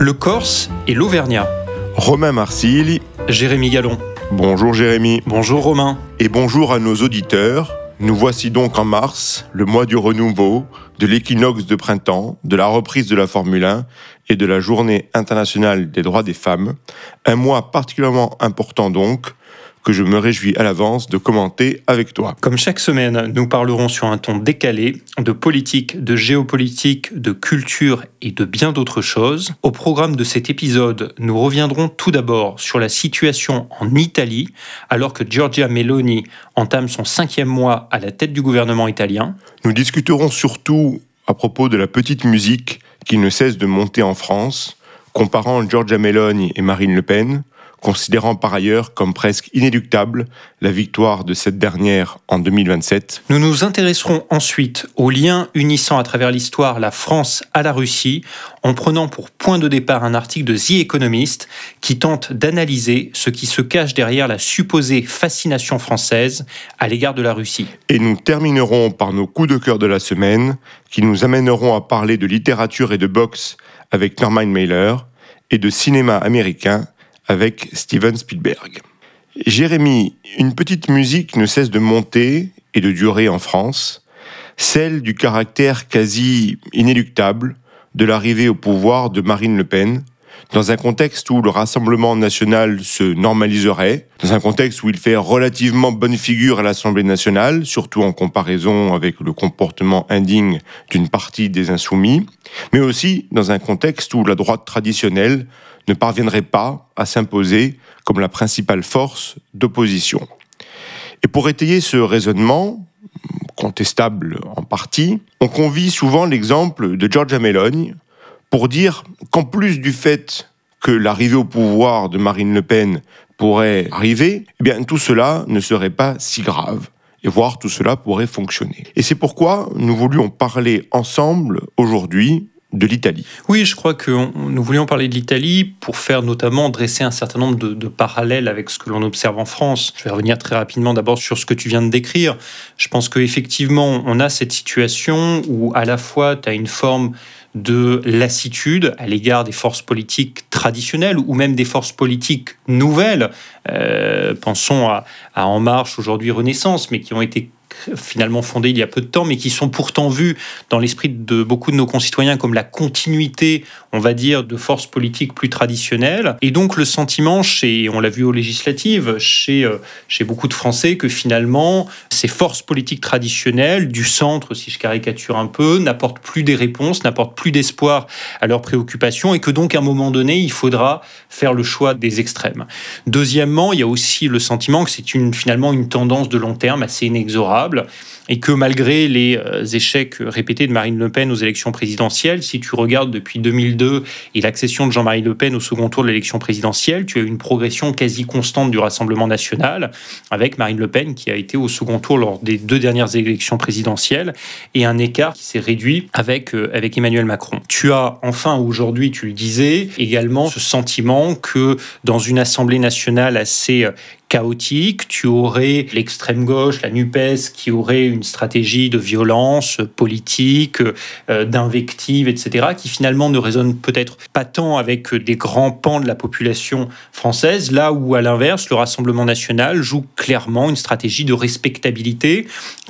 le Corse et l'Auvergnat. Romain Marsili. Jérémy Gallon. Bonjour Jérémy. Bonjour Romain. Et bonjour à nos auditeurs. Nous voici donc en mars, le mois du renouveau, de l'équinoxe de printemps, de la reprise de la Formule 1 et de la journée internationale des droits des femmes. Un mois particulièrement important donc, que je me réjouis à l'avance de commenter avec toi. Comme chaque semaine, nous parlerons sur un ton décalé de politique, de géopolitique, de culture et de bien d'autres choses. Au programme de cet épisode, nous reviendrons tout d'abord sur la situation en Italie, alors que Giorgia Meloni entame son cinquième mois à la tête du gouvernement italien. Nous discuterons surtout à propos de la petite musique qui ne cesse de monter en France, comparant Giorgia Meloni et Marine Le Pen, considérant par ailleurs comme presque inéluctable la victoire de cette dernière en 2027. Nous nous intéresserons ensuite aux liens unissant à travers l'histoire la France à la Russie, en prenant pour point de départ un article de The Economist qui tente d'analyser ce qui se cache derrière la supposée fascination française à l'égard de la Russie. Et nous terminerons par nos coups de cœur de la semaine, qui nous amèneront à parler de littérature et de boxe avec Norman Mailer et de cinéma américain avec Steven Spielberg. Jérémy, une petite musique ne cesse de monter et de durer en France, celle du caractère quasi inéluctable de l'arrivée au pouvoir de Marine Le Pen, dans un contexte où le Rassemblement national se normaliserait, dans un contexte où il fait relativement bonne figure à l'Assemblée nationale, surtout en comparaison avec le comportement indigne d'une partie des insoumis, mais aussi dans un contexte où la droite traditionnelle ne parviendrait pas à s'imposer comme la principale force d'opposition. Et pour étayer ce raisonnement, contestable en partie, on convie souvent l'exemple de Giorgia Meloni pour dire qu'en plus du fait que l'arrivée au pouvoir de Marine Le Pen pourrait arriver, eh bien tout cela ne serait pas si grave et voire tout cela pourrait fonctionner. Et c'est pourquoi nous voulions parler ensemble aujourd'hui de l'Italie. Oui, je crois que nous voulions parler de l'Italie pour faire notamment dresser un certain nombre de, de parallèles avec ce que l'on observe en France. Je vais revenir très rapidement d'abord sur ce que tu viens de décrire. Je pense qu'effectivement, on a cette situation où à la fois tu as une forme de lassitude à l'égard des forces politiques traditionnelles ou même des forces politiques nouvelles. Euh, pensons à, à En Marche, aujourd'hui Renaissance, mais qui ont été finalement fondées il y a peu de temps, mais qui sont pourtant vues dans l'esprit de beaucoup de nos concitoyens comme la continuité, on va dire, de forces politiques plus traditionnelles. Et donc le sentiment, chez, on l'a vu aux législatives, chez, euh, chez beaucoup de Français, que finalement ces forces politiques traditionnelles, du centre, si je caricature un peu, n'apportent plus des réponses, n'apportent plus d'espoir à leurs préoccupations, et que donc à un moment donné, il faudra faire le choix des extrêmes. Deuxièmement, il y a aussi le sentiment que c'est une, finalement une tendance de long terme assez inexorable durable et que malgré les euh, échecs répétés de Marine Le Pen aux élections présidentielles, si tu regardes depuis 2002 et l'accession de Jean-Marie Le Pen au second tour de l'élection présidentielle, tu as une progression quasi constante du Rassemblement national, avec Marine Le Pen qui a été au second tour lors des deux dernières élections présidentielles, et un écart qui s'est réduit avec, euh, avec Emmanuel Macron. Tu as enfin aujourd'hui, tu le disais, également ce sentiment que dans une Assemblée nationale assez euh, chaotique, tu aurais l'extrême gauche, la NUPES, qui aurait une stratégie de violence politique, euh, d'invective, etc., qui finalement ne résonne peut-être pas tant avec des grands pans de la population française, là où, à l'inverse, le Rassemblement national joue clairement une stratégie de respectabilité,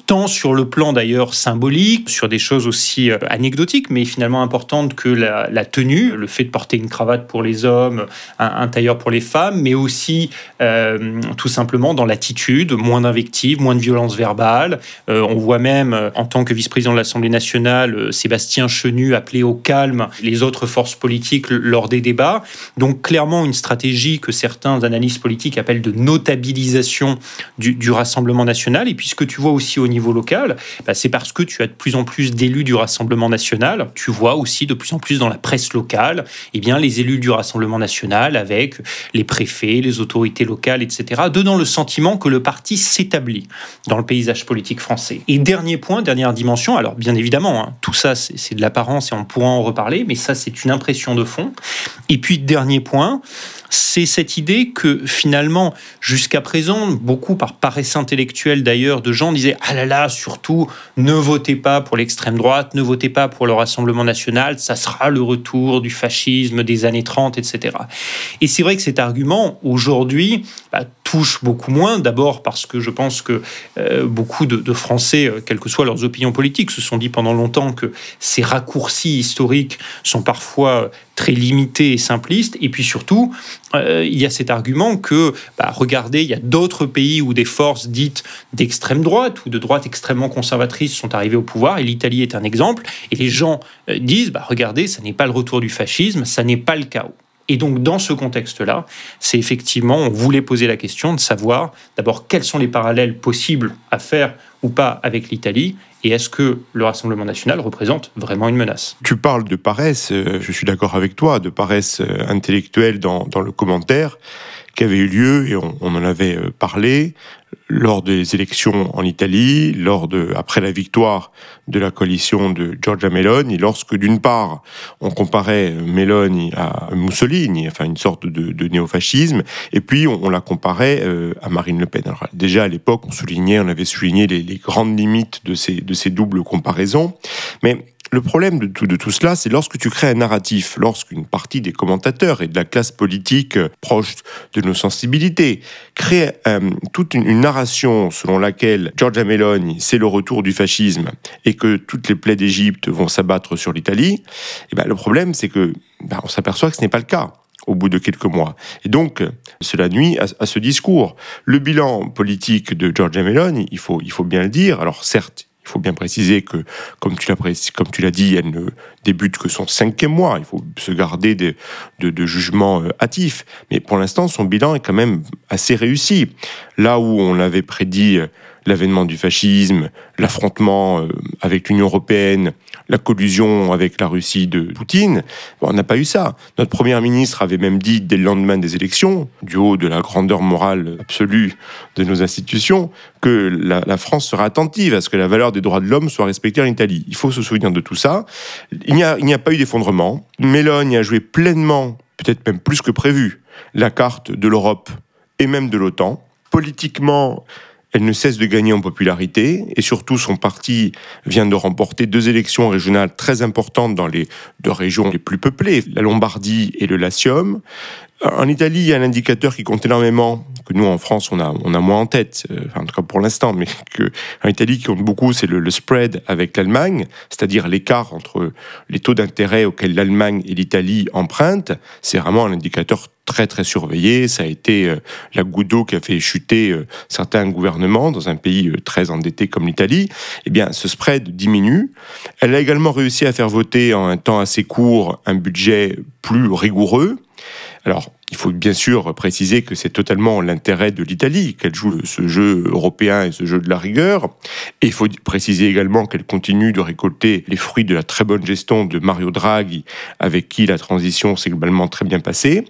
tant sur le plan d'ailleurs symbolique, sur des choses aussi euh, anecdotiques, mais finalement importantes que la, tenue, le fait de porter une cravate pour les hommes, un, un tailleur pour les femmes, mais aussi... Euh, tout simplement dans l'attitude, moins d'invectives, moins de violence verbale. Euh, on voit même, euh, en tant que vice-président de l'Assemblée nationale, euh, Sébastien Chenu appeler au calme les autres forces politiques lors des débats. Donc clairement une stratégie que certains analystes politiques appellent de notabilisation du, du Rassemblement national. Et puisque tu vois aussi au niveau local, bah, c'est parce que tu as de plus en plus d'élus du Rassemblement national. Tu vois aussi de plus en plus dans la presse locale, eh bien les élus du Rassemblement national avec les préfets, les autorités locales, etc donnant le sentiment que le parti s'établit dans le paysage politique français. Et dernier point, dernière dimension, alors bien évidemment, hein, tout ça c'est de l'apparence et on pourra en reparler, mais ça c'est une impression de fond. Et puis dernier point, c'est cette idée que finalement, jusqu'à présent, beaucoup par paresse intellectuelle d'ailleurs, de gens disaient Ah là là, surtout, ne votez pas pour l'extrême droite, ne votez pas pour le Rassemblement national, ça sera le retour du fascisme des années 30, etc. Et c'est vrai que cet argument, aujourd'hui, touche beaucoup moins. D'abord parce que je pense que euh, beaucoup de, Français, euh, quelles que soient leurs opinions politiques, se sont dit pendant longtemps que ces raccourcis historiques sont parfois très limités et simplistes. Et puis surtout, euh, il y a cet argument que, bah, regardez, il y a d'autres pays où des forces dites d'extrême droite ou de droite extrêmement conservatrice sont arrivées au pouvoir, et l'Italie est un exemple. Et les gens disent, bah, regardez, ça n'est pas le retour du fascisme, ça n'est pas le chaos. Et donc, dans ce contexte-là, c'est effectivement, on voulait poser la question de savoir d'abord quels sont les parallèles possibles à faire ou pas avec l'Italie et est-ce que le Rassemblement national représente vraiment une menace? Tu parles de paresse, euh, je suis d'accord avec toi, de paresse euh, intellectuelle dans, dans le commentaire qui avait eu lieu, et on, en avait euh, parlé, lors des élections en Italie, lors de, après la victoire de la coalition de Giorgia Meloni, lorsque d'une part on comparait Meloni à Mussolini, enfin une sorte de, de néofascisme, et puis on, la comparait euh, à Marine Le Pen. Alors, déjà à l'époque, on soulignait, on avait souligné les, les grandes limites de ces, de ces doubles comparaisons, mais le problème de tout, de tout cela, c'est lorsque tu crées un narratif, lorsqu'une partie des commentateurs et de la classe politique euh, proche de nos sensibilités crée euh, toute une, narration selon laquelle Giorgia Meloni, c'est le retour du fascisme et que toutes les plaies d'Égypte vont s'abattre sur l'Italie, eh ben, le problème, c'est que ben, on s'aperçoit que ce n'est pas le cas au bout de quelques mois. Et donc, cela nuit à, à, ce discours. Le bilan politique de Giorgia Meloni, il faut, il faut bien le dire, alors certes, faut bien préciser que, comme tu l'as, comme tu l'as dit, elle ne débute que son cinquième mois. Il faut se garder de, de, jugements euh, hâtifs. Mais pour l'instant, son bilan est quand même assez réussi. Là où on avait prédit euh, l'avènement du fascisme, l'affrontement euh, avec l'Union européenne, la collusion avec la Russie de Poutine. on n'a pas eu ça. Notre Premier ministre avait même dit dès le lendemain des élections, du haut de la grandeur morale absolue de nos institutions, que la, France sera attentive à ce que la valeur des droits de l'homme soit respectée en Italie. Il faut se souvenir de tout ça. Il n'y a, pas eu d'effondrement. Mélone a joué pleinement, peut-être même plus que prévu, la carte de l'Europe et même de l'OTAN. Politiquement, elle ne cesse de gagner en popularité et surtout son parti vient de remporter deux élections régionales très importantes dans les deux régions les plus peuplées, la Lombardie et le Latium. En Italie, il y a un indicateur qui compte énormément, nous en France on a, moins en tête, euh, en tout cas pour l'instant, mais que en Italie qui compte beaucoup, c'est le, le, spread avec l'Allemagne, c'est-à-dire l'écart entre les taux d'intérêt auxquels l'Allemagne et l'Italie empruntent. C'est vraiment un indicateur très très surveillé. Ça a été euh, la goutte d'eau qui a fait chuter euh, certains gouvernements dans un pays très endetté comme l'Italie. Eh bien, ce spread diminue. Elle a également réussi à faire voter en un temps assez court un budget plus rigoureux. Alors, il faut bien sûr préciser que c'est totalement l'intérêt de l'Italie qu'elle joue ce jeu européen et ce jeu de la rigueur. Et il faut préciser également qu'elle continue de récolter les fruits de la très bonne gestion de Mario Draghi, avec qui la transition s'est globalement très bien passée.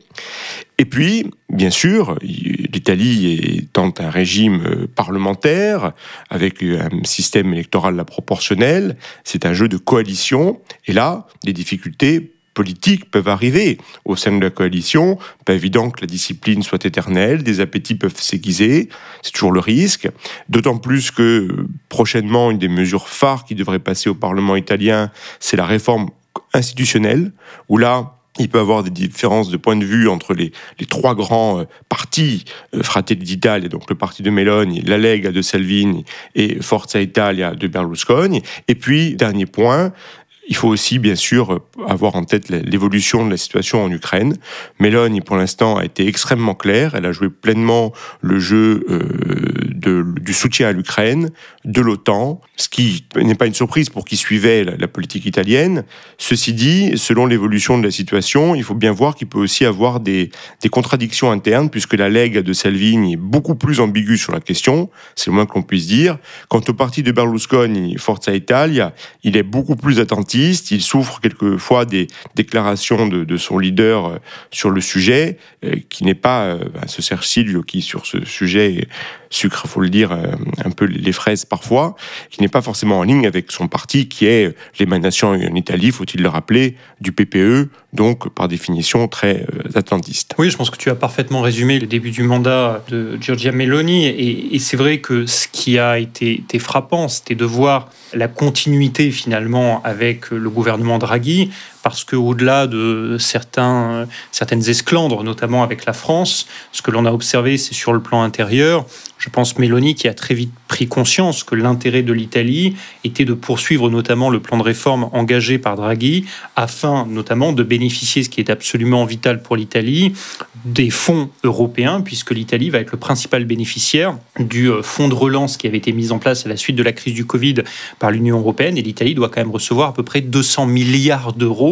Et puis, bien sûr, l'Italie étant un régime parlementaire, avec un système électoral la proportionnel, c'est un jeu de coalition. Et là, des difficultés politiques peuvent arriver au sein de la coalition. Pas évident que la discipline soit éternelle, des appétits peuvent s'aiguiser, c'est toujours le risque. D'autant plus que prochainement, une des mesures phares qui devrait passer au Parlement italien, c'est la réforme institutionnelle, où là, il peut y avoir des différences de point de vue entre les, trois grands euh, partis, euh, Fratelli d'Italia, donc le parti de Meloni, la Lega de Salvini et Forza Italia de Berlusconi. Et puis, dernier point, il faut aussi, bien sûr, avoir en tête l'évolution de la situation en Ukraine. Mélanie, pour l'instant, a été extrêmement claire. Elle a joué pleinement le jeu euh, du soutien à l'Ukraine, de l'OTAN, ce qui n'est pas une surprise pour qui suivait la, politique italienne. Ceci dit, selon l'évolution de la situation, il faut bien voir qu'il peut aussi avoir des, des contradictions internes, puisque la Lega de Salvini est beaucoup plus ambiguë sur la question, c'est le moins qu'on puisse dire. Quant au parti de Berlusconi, Forza Italia, il est beaucoup plus attentif il souffre quelquefois des déclarations de, son leader euh, sur le sujet, euh, qui n'est pas euh, bah, ce Serge Silvio qui, sur ce sujet, sucre, faut le dire, un peu les fraises parfois, qui n'est pas forcément en ligne avec son parti, qui est l'émanation en Italie, faut-il le rappeler, du PPE, donc par définition très euh, atlantiste. Oui, je pense que tu as parfaitement résumé le début du mandat de Giorgia Meloni, et, c'est vrai que ce qui a été frappant, c'était de voir la continuité finalement avec le gouvernement Draghi, parce qu'au-delà de certains, certaines esclandres, notamment avec la France, ce que l'on a observé, c'est sur le plan intérieur, je pense Mélanie qui a très vite pris conscience que l'intérêt de l'Italie était de poursuivre notamment le plan de réforme engagé par Draghi, afin notamment de bénéficier, ce qui est absolument vital pour l'Italie, des fonds européens, puisque l'Italie va être le principal bénéficiaire du euh, fonds de relance qui avait été mis en place à la suite de la crise du Covid par l'Union européenne, et l'Italie doit quand même recevoir à peu près 200 milliards d'euros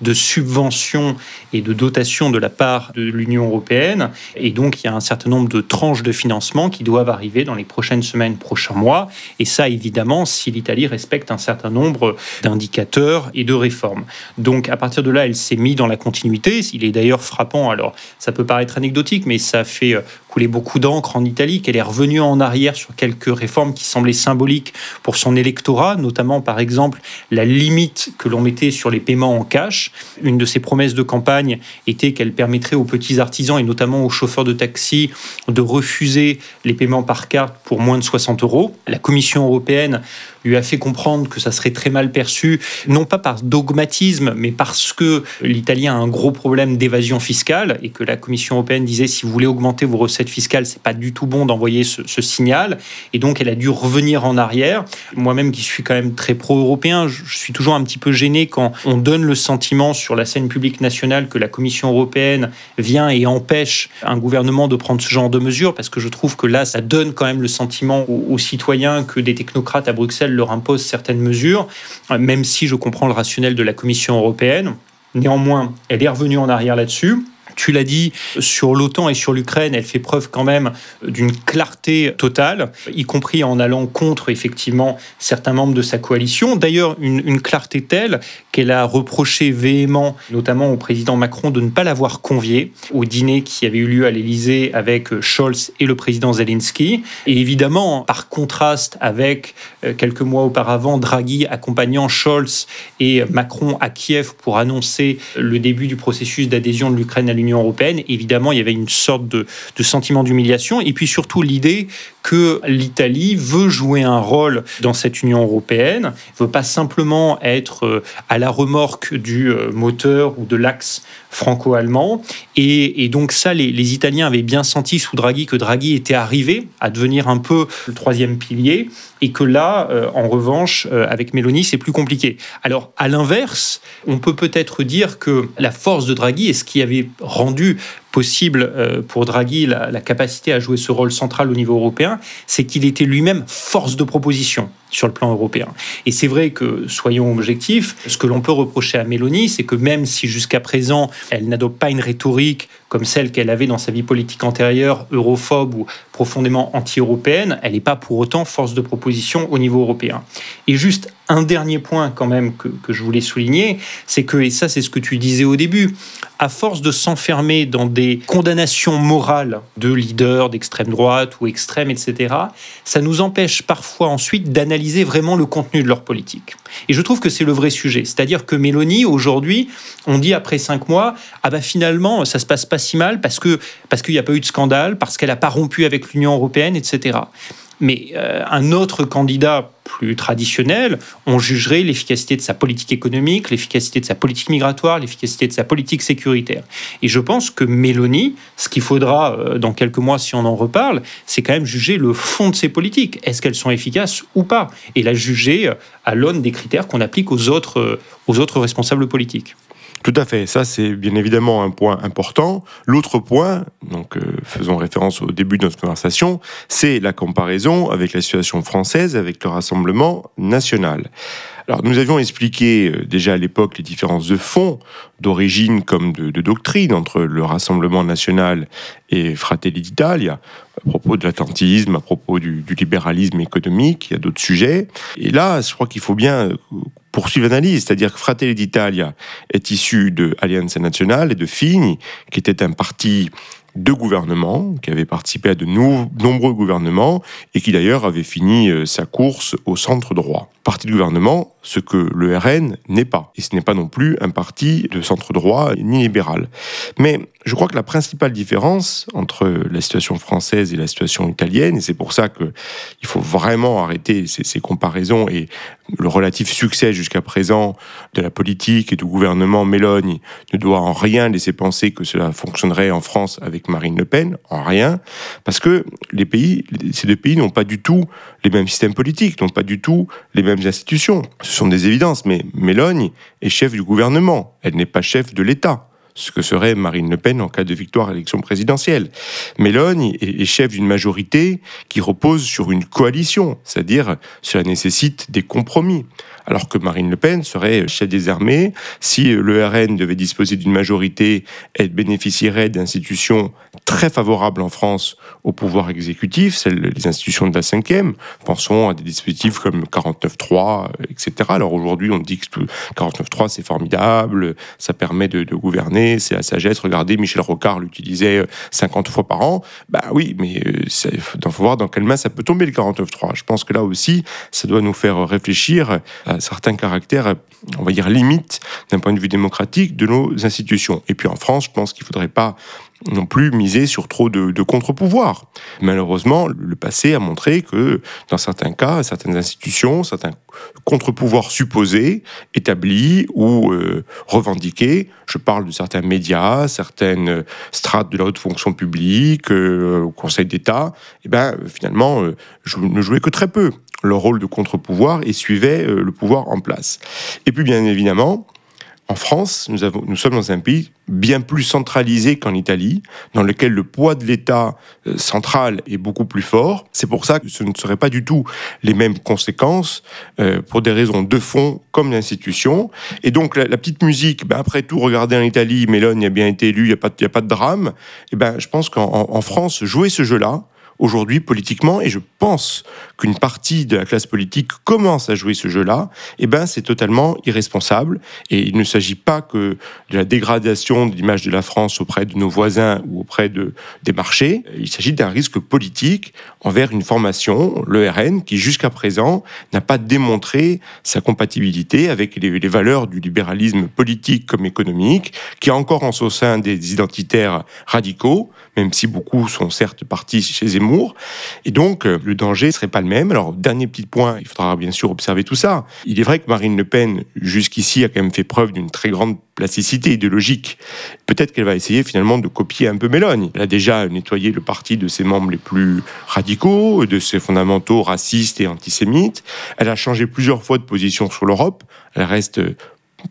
de subventions et de dotations de la part de l'Union européenne, et donc il y a un certain nombre de tranches de financement qui doivent arriver dans les prochaines semaines, prochains mois. Et ça, évidemment, si l'Italie respecte un certain nombre d'indicateurs et de réformes. Donc, à partir de là, elle s'est mise dans la continuité. Il est d'ailleurs frappant, alors ça peut paraître anecdotique, mais ça fait couler beaucoup d'encre en Italie, qu'elle est revenue en arrière sur quelques réformes qui semblaient symboliques pour son électorat, notamment par exemple la limite que l'on mettait sur les paiements en cash. Une de ses promesses de campagne était qu'elle permettrait aux petits artisans et notamment aux chauffeurs de taxi de refuser les paiements par carte pour moins de 60 euros. La Commission européenne lui a fait comprendre que ça serait très mal perçu, non pas par dogmatisme, mais parce que l'Italie a un gros problème d'évasion fiscale et que la Commission européenne disait si vous voulez augmenter vos recettes fiscales, c'est pas du tout bon d'envoyer ce, signal. Et donc elle a dû revenir en arrière. Moi-même qui suis quand même très pro-européen, je suis toujours un petit peu gêné quand on donne le sentiment sur la scène publique nationale que la Commission européenne vient et empêche un gouvernement de prendre ce genre de mesures, parce que je trouve que là, ça donne quand même le sentiment aux citoyens que des technocrates à Bruxelles leur impose certaines mesures, même si je comprends le rationnel de la Commission européenne. Néanmoins, elle est revenue en arrière là-dessus. Tu l'as dit, sur l'OTAN et sur l'Ukraine, elle fait preuve quand même d'une clarté totale, y compris en allant contre effectivement certains membres de sa coalition. D'ailleurs, une, clarté telle qu'elle a reproché véhément, notamment au président Macron, de ne pas l'avoir convié au dîner qui avait eu lieu à l'Élysée avec Scholz et le président Zelensky. Et évidemment, par contraste avec euh, quelques mois auparavant, Draghi accompagnant Scholz et Macron à Kiev pour annoncer le début du processus d'adhésion de l'Ukraine à l'Union européenne, évidemment, il y avait une sorte de, sentiment d'humiliation. Et puis surtout l'idée que l'Italie veut jouer un rôle dans cette Union européenne, ne veut pas simplement être euh, à la remorque du euh, moteur ou de l'axe franco-allemand. Et, donc ça, les, Italiens avaient bien senti sous Draghi que Draghi était arrivé à devenir un peu le troisième pilier et que là, euh, en revanche, avec Meloni, c'est plus compliqué. Alors, à l'inverse, on peut peut-être dire que la force de Draghi et ce qui avait rendu possible euh, pour Draghi la, capacité à jouer ce rôle central au niveau européen, c'est qu'il était lui-même force de proposition sur le plan européen. Et c'est vrai que, soyons objectifs, ce que l'on peut reprocher à Mélanie, c'est que même si jusqu'à présent, elle n'adopte pas une rhétorique comme celle qu'elle avait dans sa vie politique antérieure, europhobe ou profondément anti-européenne, elle n'est pas pour autant force de proposition au niveau européen. Et juste un dernier point quand même que, que je voulais souligner, c'est que, et ça c'est ce que tu disais au début, à force de s'enfermer dans des condamnations morales de leaders d'extrême droite ou extrême, etc., ça nous empêche parfois ensuite d'analyser vraiment le contenu de leur politique. Et je trouve que c'est le vrai sujet. C'est-à-dire que Mélanie, aujourd'hui, on dit après cinq mois, ah ben finalement, ça se passe pas si mal parce que parce qu'il n'y a pas eu de scandale, parce qu'elle n'a pas rompu avec l'Union européenne, etc. Mais euh, un autre candidat plus traditionnel, on jugerait l'efficacité de sa politique économique, l'efficacité de sa politique migratoire, l'efficacité de sa politique sécuritaire. Et je pense que Mélanie, ce qu'il faudra euh, dans quelques mois si on en reparle, c'est quand même juger le fond de ses politiques. Est-ce qu'elles sont efficaces ou pas? Et la juger euh, à l'aune des critères qu'on applique aux autres, aux autres responsables politiques. Tout à fait, ça c'est bien évidemment un point important. L'autre point, donc euh, faisons référence au début de notre conversation, c'est la comparaison avec la situation française, avec le Rassemblement national. Alors nous avions expliqué euh, déjà à l'époque les différences de fond, d'origine comme de, doctrine entre le Rassemblement national et Fratelli d'Italia, à propos de l'atlantisme, à propos du, du libéralisme économique, il y a d'autres sujets. Et là, je crois qu'il faut bien poursuivre l'analyse, c'est-à-dire que Fratelli d'Italia est issu de Allianza Nazionale et de Fini, qui était un parti deux gouvernements, qui avait participé à de nombreux gouvernements et qui d'ailleurs avait fini euh, sa course au centre droit. Parti de gouvernement, ce que le RN n'est pas. Et ce n'est pas non plus un parti de centre droit ni libéral. Mais je crois que la principale différence entre la situation française et la situation italienne, et c'est pour ça qu'il faut vraiment arrêter ces, ces, comparaisons et le relatif succès jusqu'à présent de la politique et du gouvernement Mélogne ne doit en rien laisser penser que cela fonctionnerait en France avec Marine Le Pen, en rien, parce que les pays, ces deux pays n'ont pas du tout les mêmes systèmes politiques, n'ont pas du tout les mêmes institutions. Ce sont des évidences, mais Mélogne est chef du gouvernement, elle n'est pas chef de l'État ce que serait Marine Le Pen en cas de victoire à l'élection présidentielle. Mélogne est chef d'une majorité qui repose sur une coalition, c'est-à-dire cela nécessite des compromis alors que Marine Le Pen serait chef des armées. Si le RN devait disposer d'une majorité, elle bénéficierait d'institutions très favorables en France au pouvoir exécutif, celles, les institutions de la cinquième. Pensons à des dispositifs comme 49.3, etc. Alors aujourd'hui, on dit que 49.3, c'est formidable, ça permet de, gouverner, c'est la sagesse. Regardez, Michel Rocard l'utilisait 50 fois par an. Bah oui, mais il faut voir dans quelle main ça peut tomber le 49.3. Je pense que là aussi, ça doit nous faire réfléchir à certains caractères, on va dire, limites d'un point de vue démocratique de nos institutions. Et puis en France, je pense qu'il ne faudrait pas non plus miser sur trop de, contre-pouvoirs. Malheureusement, le passé a montré que dans certains cas, certaines institutions, certains contre-pouvoirs supposés, établis ou euh, revendiqués, je parle de certains médias, certaines strates de la haute fonction publique, euh, au Conseil d'État, eh ben, finalement, euh, ne jouaient que très peu leur rôle de contre-pouvoir et suivaient le pouvoir en place. Et puis bien évidemment, en France, nous, avons, nous, sommes dans un pays bien plus centralisé qu'en Italie, dans lequel le poids de l'État euh, central est beaucoup plus fort. C'est pour ça que ce ne seraient pas du tout les mêmes conséquences, euh, pour des raisons de fond comme d'institution. Et donc la, petite musique, ben, après tout, regardez en Italie, Mélone a bien été élu, il n'y a, a, pas de drame. Et ben, je pense qu'en France, jouer ce jeu-là, aujourd'hui politiquement, et je pense qu'une partie de la classe politique commence à jouer ce jeu-là, eh ben c'est totalement irresponsable. Et il ne s'agit pas que de la dégradation de l'image de la France auprès de nos voisins ou auprès de, des marchés. Il s'agit d'un risque politique envers une formation, le RN, qui jusqu'à présent n'a pas démontré sa compatibilité avec les, les, valeurs du libéralisme politique comme économique, qui est encore en son sein des identitaires radicaux, même si beaucoup sont certes partis chez Zemmour. Et donc, euh, le danger serait pas le même. Alors, dernier petit point, il faudra bien sûr observer tout ça. Il est vrai que Marine Le Pen, jusqu'ici, a quand même fait preuve d'une très grande plasticité idéologique. Peut-être qu'elle va essayer finalement de copier un peu Mélogne. Elle a déjà nettoyé le parti de ses membres les plus radicaux, de ses fondamentaux racistes et antisémites. Elle a changé plusieurs fois de position sur l'Europe. Elle reste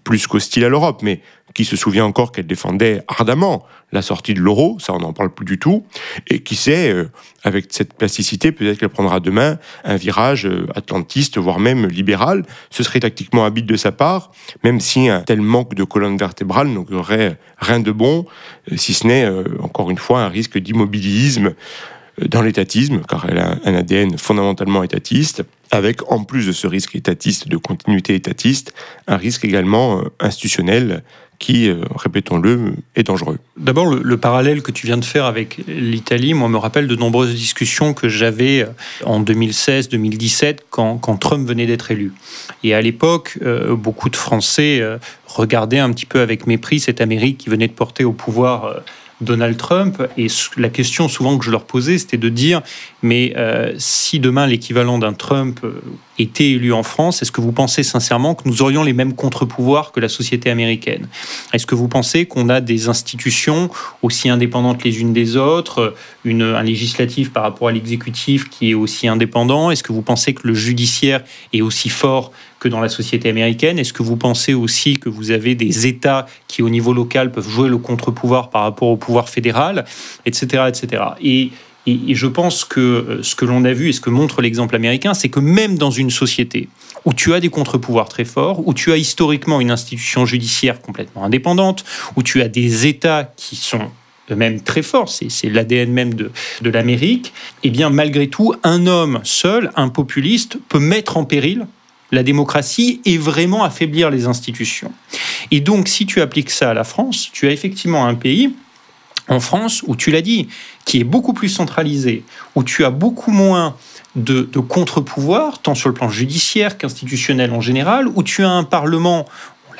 plus qu'hostile à l'Europe, mais qui se souvient encore qu'elle défendait ardemment la sortie de l'euro, ça on n'en parle plus du tout, et qui sait, euh, avec cette plasticité, peut-être qu'elle prendra demain un virage euh, atlantiste, voire même libéral. Ce serait tactiquement habile de sa part, même si un tel manque de colonne vertébrale n'aurait rien de bon, euh, si ce n'est, encore une fois, un risque d'immobilisme dans l'étatisme, car elle a un ADN fondamentalement étatiste, avec en plus de ce risque étatiste, de continuité étatiste, un risque également institutionnel qui, euh, répétons-le, est dangereux. D'abord, le, parallèle que tu viens de faire avec l'Italie, moi, me rappelle de nombreuses discussions que j'avais euh, en 2016-2017 quand, Trump venait d'être élu. Et à l'époque, euh, beaucoup de Français regardaient un petit peu avec mépris cette Amérique qui venait de porter au pouvoir Donald Trump. Et la question souvent que je leur posais, c'était de dire, mais euh, si demain l'équivalent d'un Trump euh, était élu en France, est-ce que vous pensez sincèrement que nous aurions les mêmes contre-pouvoirs que la société américaine? Est-ce que vous pensez qu'on a des institutions aussi indépendantes les unes des autres, une, un législatif par rapport à l'exécutif qui est aussi indépendant? Est-ce que vous pensez que le judiciaire est aussi fort que dans la société américaine Est-ce que vous pensez aussi que vous avez des États qui, au niveau local, peuvent jouer le contre-pouvoir par rapport au pouvoir fédéral, etc., etc. Et, et, je pense que euh, ce que l'on a vu et ce que montre l'exemple américain, c'est que même dans une société où tu as des contre-pouvoirs très forts, où tu as historiquement une institution judiciaire complètement indépendante, où tu as des États qui sont eux-mêmes très forts, c'est l'ADN même de, de l'Amérique, et eh bien malgré tout, un homme seul, un populiste, peut mettre en péril la démocratie et vraiment affaiblir les institutions. Et donc, si tu appliques ça à la France, tu as effectivement un pays En France, où tu l'as dit, qui est beaucoup plus centralisé, où tu as beaucoup moins de, contre-pouvoir, tant sur le plan judiciaire qu'institutionnel en général, où tu as un Parlement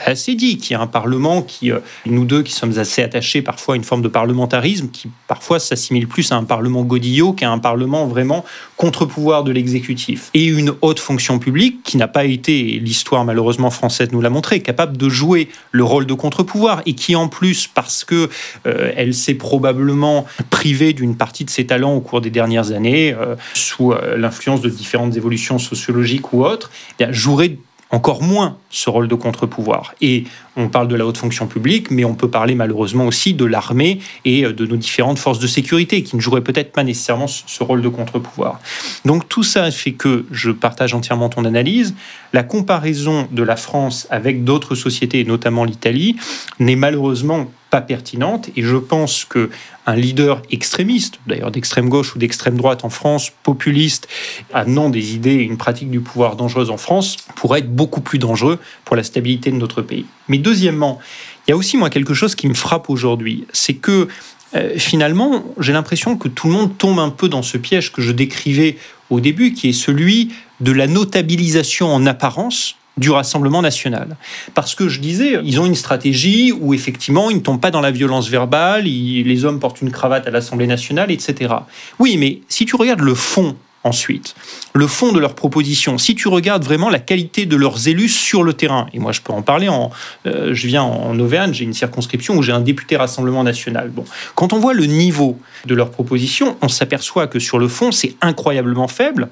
assez dit, qu'il y a un Parlement qui, euh, nous deux qui sommes assez attachés parfois à une forme de parlementarisme, qui parfois s'assimile plus à un Parlement godillot qu'à un Parlement vraiment contre-pouvoir de l'exécutif. Et une haute fonction publique qui n'a pas été, l'histoire malheureusement française nous l'a montré, capable de jouer le rôle de contre-pouvoir et qui en plus, parce que euh, elle s'est probablement privée d'une partie de ses talents au cours des dernières années, euh, sous l'influence de différentes évolutions sociologiques ou autres, eh jouerait encore moins ce rôle de contre-pouvoir. Et on parle de la haute fonction publique, mais on peut parler malheureusement aussi de l'armée et de nos différentes forces de sécurité qui ne joueraient peut-être pas nécessairement ce rôle de contre-pouvoir. Donc tout ça fait que je partage entièrement ton analyse. La comparaison de la France avec d'autres sociétés, notamment l'Italie, n'est malheureusement pas pertinente. Et je pense que un leader extrémiste, d'ailleurs d'extrême gauche ou d'extrême droite en France, populiste, amenant des idées et une pratique du pouvoir dangereuse en France, pourrait être beaucoup plus dangereux pour la stabilité de notre pays. Mais deuxièmement, il y a aussi moi quelque chose qui me frappe aujourd'hui, c'est que euh, finalement, j'ai l'impression que tout le monde tombe un peu dans ce piège que je décrivais au début, qui est celui de la notabilisation en apparence du Rassemblement national. Parce que je disais, ils ont une stratégie où effectivement, ils ne tombent pas dans la violence verbale, les hommes portent une cravate à l'Assemblée nationale, etc. Oui, mais si tu regardes le fond ensuite, le fond de leurs propositions, si tu regardes vraiment la qualité de leurs élus sur le terrain, et moi je peux en parler, en, euh, je viens en Auvergne, j'ai une circonscription où j'ai un député Rassemblement national. Bon, quand on voit le niveau de leurs propositions, on s'aperçoit que sur le fond, c'est incroyablement faible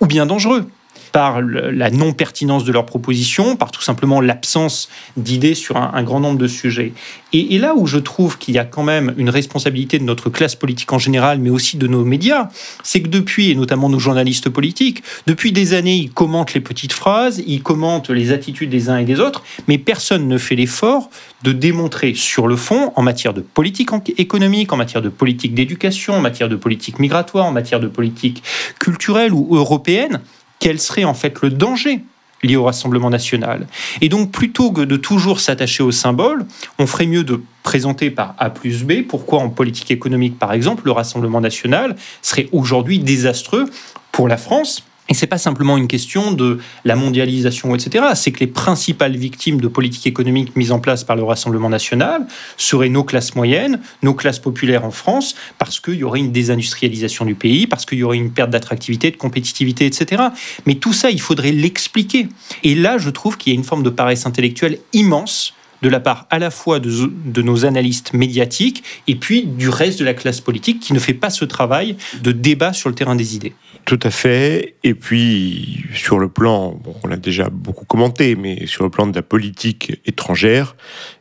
ou bien dangereux par la non-pertinence de leurs propositions, par tout simplement l'absence d'idées sur un, grand nombre de sujets. Et, là où je trouve qu'il y a quand même une responsabilité de notre classe politique en général, mais aussi de nos médias, c'est que depuis, et notamment nos journalistes politiques, depuis des années, ils commentent les petites phrases, ils commentent les attitudes des uns et des autres, mais personne ne fait l'effort de démontrer sur le fond, en matière de politique économique, en matière de politique d'éducation, en matière de politique migratoire, en matière de politique culturelle ou européenne, quel serait en fait le danger lié au Rassemblement national. Et donc, plutôt que de toujours s'attacher au symbole, on ferait mieux de présenter par A plus B pourquoi en politique économique, par exemple, le Rassemblement national serait aujourd'hui désastreux pour la France et c'est pas simplement une question de la mondialisation, etc. C'est que les principales victimes de politiques économiques mises en place par le Rassemblement national seraient nos classes moyennes, nos classes populaires en France, parce qu'il y aurait une désindustrialisation du pays, parce qu'il y aurait une perte d'attractivité, de compétitivité, etc. Mais tout ça, il faudrait l'expliquer. Et là, je trouve qu'il y a une forme de paresse intellectuelle immense de la part à la fois de, nos analystes médiatiques et puis du reste de la classe politique qui ne fait pas ce travail de débat sur le terrain des idées. Tout à fait. Et puis, sur le plan, on l'a déjà beaucoup commenté, mais sur le plan de la politique étrangère,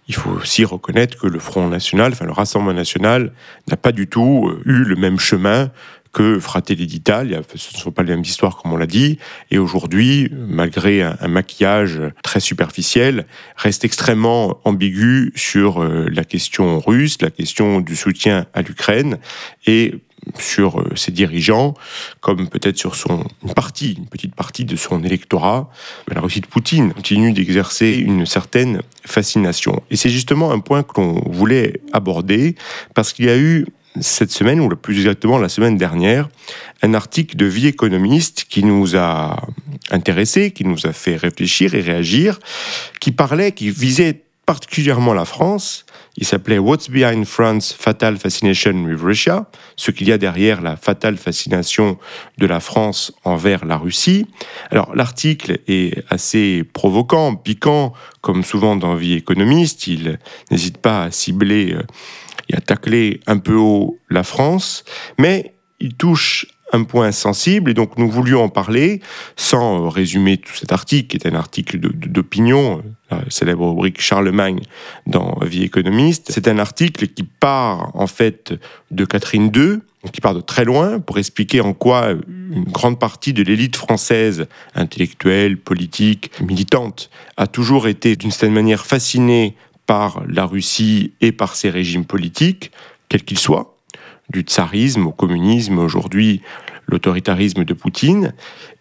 il faut aussi reconnaître que le Front National, enfin le Rassemblement National, n'a pas du tout euh, eu le même chemin que Fratelli d'Italia. Ce ne sont pas les mêmes histoires, comme on l'a dit. Et aujourd'hui, malgré un, maquillage très superficiel, reste extrêmement ambigu sur euh, la question russe, la question du soutien à l'Ukraine. Et sur euh, ses dirigeants, comme peut-être sur son une partie, une petite partie de son électorat, la Russie de Poutine continue d'exercer une certaine fascination. Et c'est justement un point que l'on voulait aborder parce qu'il y a eu cette semaine, ou plus exactement la semaine dernière, un article de Vie économiste qui nous a intéressés, qui nous a fait réfléchir et réagir, qui parlait, qui visait particulièrement la France. Il s'appelait What's Behind France Fatal Fascination with Russia? Ce qu'il y a derrière la fatale fascination de la France envers la Russie. Alors l'article est assez provoquant, piquant, comme souvent dans Vie économiste. Il n'hésite pas à cibler et à tacler un peu haut la France, mais il touche un point sensible et donc nous voulions en parler sans résumer tout cet article qui est un article d'opinion, la célèbre rubrique Charlemagne dans Vie économiste. C'est un article qui part en fait de Catherine II, qui part de très loin pour expliquer en quoi une grande partie de l'élite française, intellectuelle, politique, militante, a toujours été d'une certaine manière fascinée par la Russie et par ses régimes politiques, quels qu'ils soient du tsarisme au communisme, aujourd'hui l'autoritarisme de Poutine.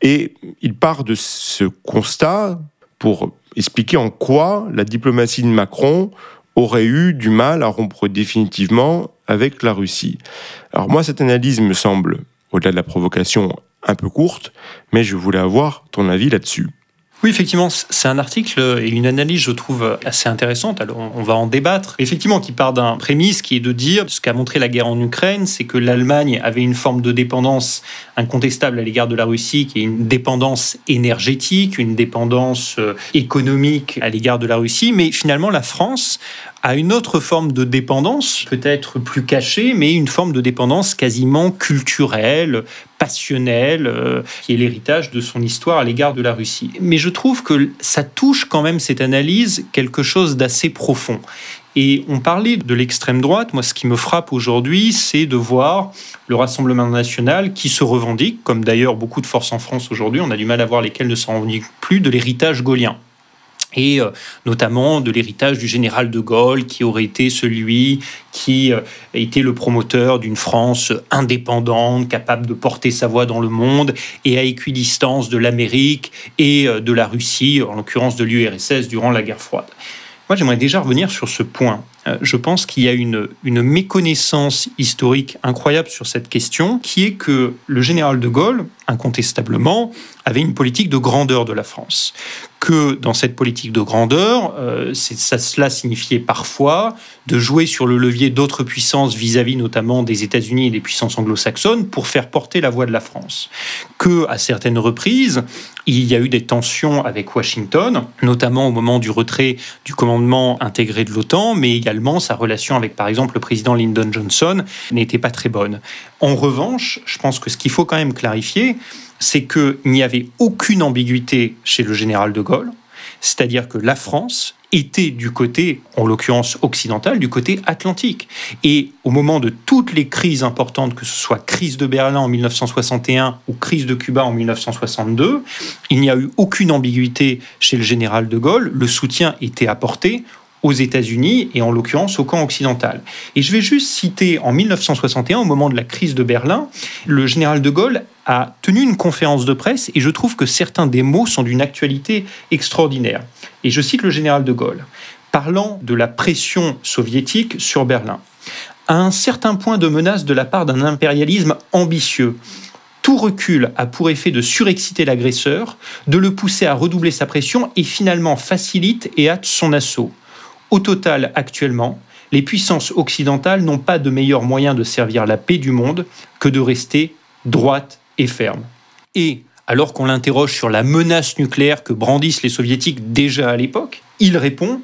Et il part de ce constat pour expliquer en quoi la diplomatie de Macron aurait eu du mal à rompre définitivement avec la Russie. Alors moi, cette analyse me semble, au-delà de la provocation, un peu courte, mais je voulais avoir ton avis là-dessus. Oui, effectivement, c'est un article et une analyse, je trouve, assez intéressante. Alors, on va en débattre. Effectivement, qui part d'un prémisse qui est de dire ce qu'a montré la guerre en Ukraine, c'est que l'Allemagne avait une forme de dépendance incontestable à l'égard de la Russie, qui est une dépendance énergétique, une dépendance euh, économique à l'égard de la Russie. Mais finalement, la France a une autre forme de dépendance, peut-être plus cachée, mais une forme de dépendance quasiment culturelle, passionnelle, euh, qui est l'héritage de son histoire à l'égard de la Russie. Mais je trouve que ça touche quand même cette analyse quelque chose d'assez profond. Et on parlait de l'extrême droite. Moi, ce qui me frappe aujourd'hui, c'est de voir le Rassemblement national qui se revendique, comme d'ailleurs beaucoup de forces en France aujourd'hui, on a du mal à voir lesquelles ne s'en revendiquent plus, de l'héritage gaulien et euh, notamment de l'héritage du général de Gaulle, qui aurait été celui qui euh, été le promoteur d'une France indépendante, capable de porter sa voix dans le monde et à équidistance de l'Amérique et euh, de la Russie, en l'occurrence de l'URSS, durant la guerre froide. Moi, j'aimerais déjà revenir sur ce point. Je pense qu'il y a une, méconnaissance historique incroyable sur cette question, qui est que le général de Gaulle, incontestablement, avait une politique de grandeur de la France que dans cette politique de grandeur, euh, cela signifiait parfois de jouer sur le levier d'autres puissances vis-à-vis notamment des États-Unis et des puissances anglo-saxonnes pour faire porter la voix de la France. Que à certaines reprises, il y a eu des tensions avec Washington, notamment au moment du retrait du commandement intégré de l'OTAN, mais également sa relation avec par exemple le président Lyndon Johnson n'était pas très bonne. En revanche, je pense que ce qu'il faut quand même clarifier, c'est qu'il n'y avait aucune ambiguïté chez le général de Gaulle, c'est-à-dire que la France était du côté, en l'occurrence occidental, du côté atlantique. Et au moment de toutes les crises importantes, que ce soit crise de Berlin en 1961 ou crise de Cuba en 1962, il n'y a eu aucune ambiguïté chez le général de Gaulle. Le soutien était apporté aux États-Unis et en l'occurrence au camp occidental. Et je vais juste citer en 1961, au moment de la crise de Berlin, le général de Gaulle a tenu une conférence de presse et je trouve que certains des mots sont d'une actualité extraordinaire. Et je cite le général de Gaulle, parlant de la pression soviétique sur Berlin. À un certain point de menace de la part d'un impérialisme ambitieux, tout recul a pour effet de surexciter l'agresseur, de le pousser à redoubler sa pression et finalement facilite et hâte son assaut. Au total, actuellement, les puissances occidentales n'ont pas de meilleur moyen de servir la paix du monde que de rester droite et ferme. Et alors qu'on l'interroge sur la menace nucléaire que brandissent les soviétiques déjà à l'époque, il répond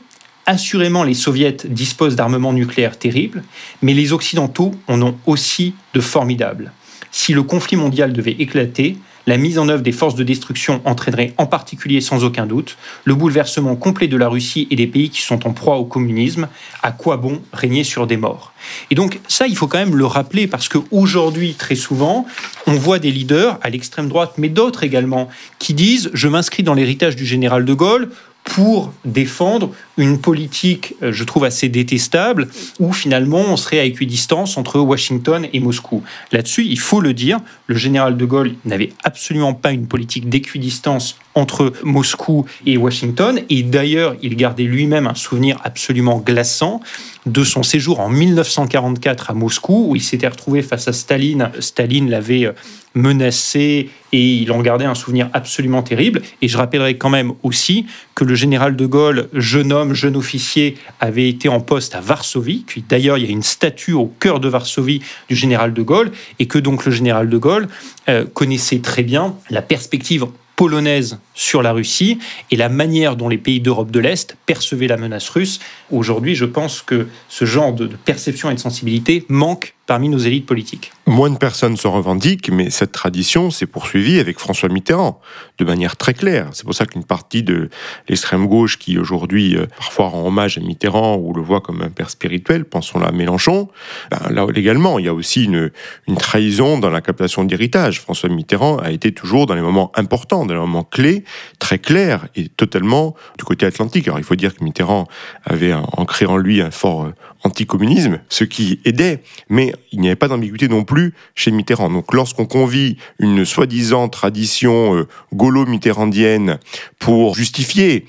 Assurément, les soviets disposent d'armements nucléaires terribles, mais les occidentaux en ont aussi de formidables. Si le conflit mondial devait éclater, la mise en œuvre des forces de destruction entraînerait en particulier sans aucun doute le bouleversement complet de la Russie et des pays qui sont en proie au communisme. À quoi bon régner sur des morts? Et donc ça, il faut quand même le rappeler parce qu'aujourd'hui, très souvent, on voit des leaders à l'extrême droite, mais d'autres également, qui disent je m'inscris dans l'héritage du général de Gaulle pour défendre une politique, euh, je trouve, assez détestable, où finalement on serait à équidistance entre Washington et Moscou. Là-dessus, il faut le dire, le général de Gaulle n'avait absolument pas une politique d'équidistance entre Moscou et Washington, et d'ailleurs, il gardait lui-même un souvenir absolument glaçant de son séjour en 1944 à Moscou, où il s'était retrouvé face à Staline. Staline l'avait euh, menacé et il en gardait un souvenir absolument terrible. Et je rappellerai quand même aussi que le général de Gaulle, jeune homme, jeune officier, avait été en poste à Varsovie. D'ailleurs, il y a une statue au cœur de Varsovie du général de Gaulle, et que donc le général de Gaulle euh, connaissait très bien la perspective polonaise sur la Russie et la manière dont les pays d'Europe de l'Est percevaient la menace russe. Aujourd'hui, je pense que ce genre de perception et de sensibilité manque parmi nos élites politiques. Moins de personnes se revendiquent, mais cette tradition s'est poursuivie avec François Mitterrand, de manière très claire. C'est pour ça qu'une partie de l'extrême gauche, qui aujourd'hui euh, parfois rend hommage à Mitterrand ou le voit comme un père spirituel, pensons-là à Mélenchon, ben, là également, il y a aussi une, trahison dans la captation d'héritage. François Mitterrand a été toujours dans les moments importants, dans les moments clés, très clairs et totalement du côté atlantique. Alors il faut dire que Mitterrand avait ancré en lui un fort euh, anticommunisme, ce qui aidait, mais il n'y avait pas d'ambiguïté non plus chez Mitterrand. Donc lorsqu'on convie une soi-disant tradition euh, gaulo-mitterrandienne pour justifier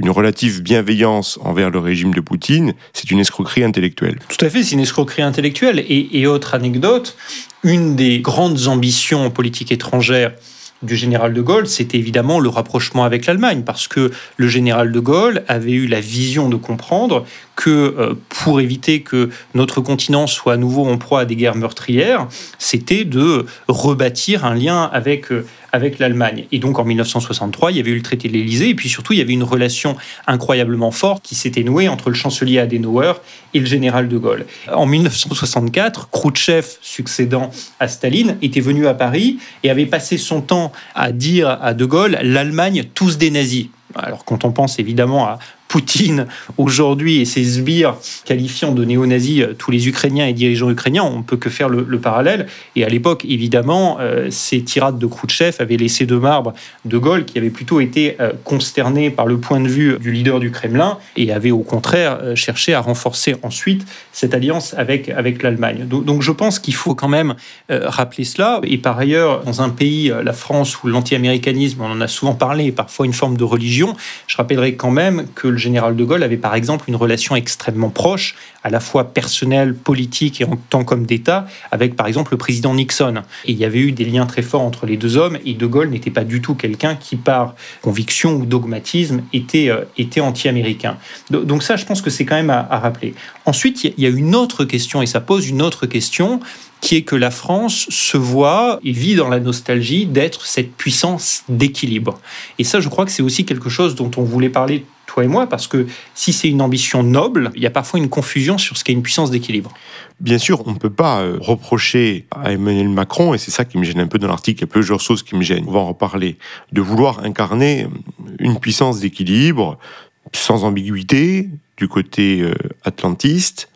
une relative bienveillance envers le régime de Poutine, c'est une escroquerie intellectuelle. Tout à fait, c'est une escroquerie intellectuelle. Et, et autre anecdote, une des grandes ambitions en politique étrangère du général de Gaulle, c'était évidemment le rapprochement avec l'Allemagne, parce que le général de Gaulle avait eu la vision de comprendre que euh, pour éviter que notre continent soit à nouveau en proie à des guerres meurtrières, c'était de rebâtir un lien avec euh, avec l'Allemagne. Et donc en 1963, il y avait eu le traité de l'Élysée, et puis surtout, il y avait une relation incroyablement forte qui s'était nouée entre le chancelier Adenauer et le général de Gaulle. En 1964, Khrouchtchev, succédant à Staline, était venu à Paris et avait passé son temps à dire à de Gaulle l'Allemagne tous des nazis. Alors quand on pense évidemment à Poutine aujourd'hui et ses sbires qualifiant de néo-nazis euh, tous les Ukrainiens et dirigeants ukrainiens, on ne peut que faire le, parallèle. Et à l'époque, évidemment, euh, ces tirades de Khrouchtchev avaient laissé de marbre De Gaulle, qui avait plutôt été euh, consterné par le point de vue du leader du Kremlin et avait au contraire cherché à renforcer ensuite cette alliance avec, avec l'Allemagne. Donc, je pense qu'il faut quand même rappeler cela. Et par ailleurs, dans un pays, la France, où l'anti-américanisme, on en a souvent parlé, parfois une forme de religion, je rappellerai quand même que le général de Gaulle avait par exemple une relation extrêmement proche, à la fois personnelle, politique et en tant qu'homme d'État, avec par exemple le président Nixon. Et il y avait eu des liens très forts entre les deux hommes, et de Gaulle n'était pas du tout quelqu'un qui, par conviction ou dogmatisme, était, euh, était anti-américain. Donc ça, je pense que c'est quand même à, à rappeler. Ensuite, il y a une autre question, et ça pose une autre question, qui est que la France se voit et vit dans la nostalgie d'être cette puissance d'équilibre. Et ça, je crois que c'est aussi quelque chose dont on voulait parler toi et moi, parce que si c'est une ambition noble, il y a parfois une confusion sur ce qu'est une puissance d'équilibre. Bien sûr, on ne peut pas euh, reprocher à Emmanuel Macron, et c'est ça qui me gêne un peu dans l'article, il y a plusieurs choses qui me gênent, on va en reparler, de vouloir incarner une puissance d'équilibre sans ambiguïté du côté euh, atlantiste,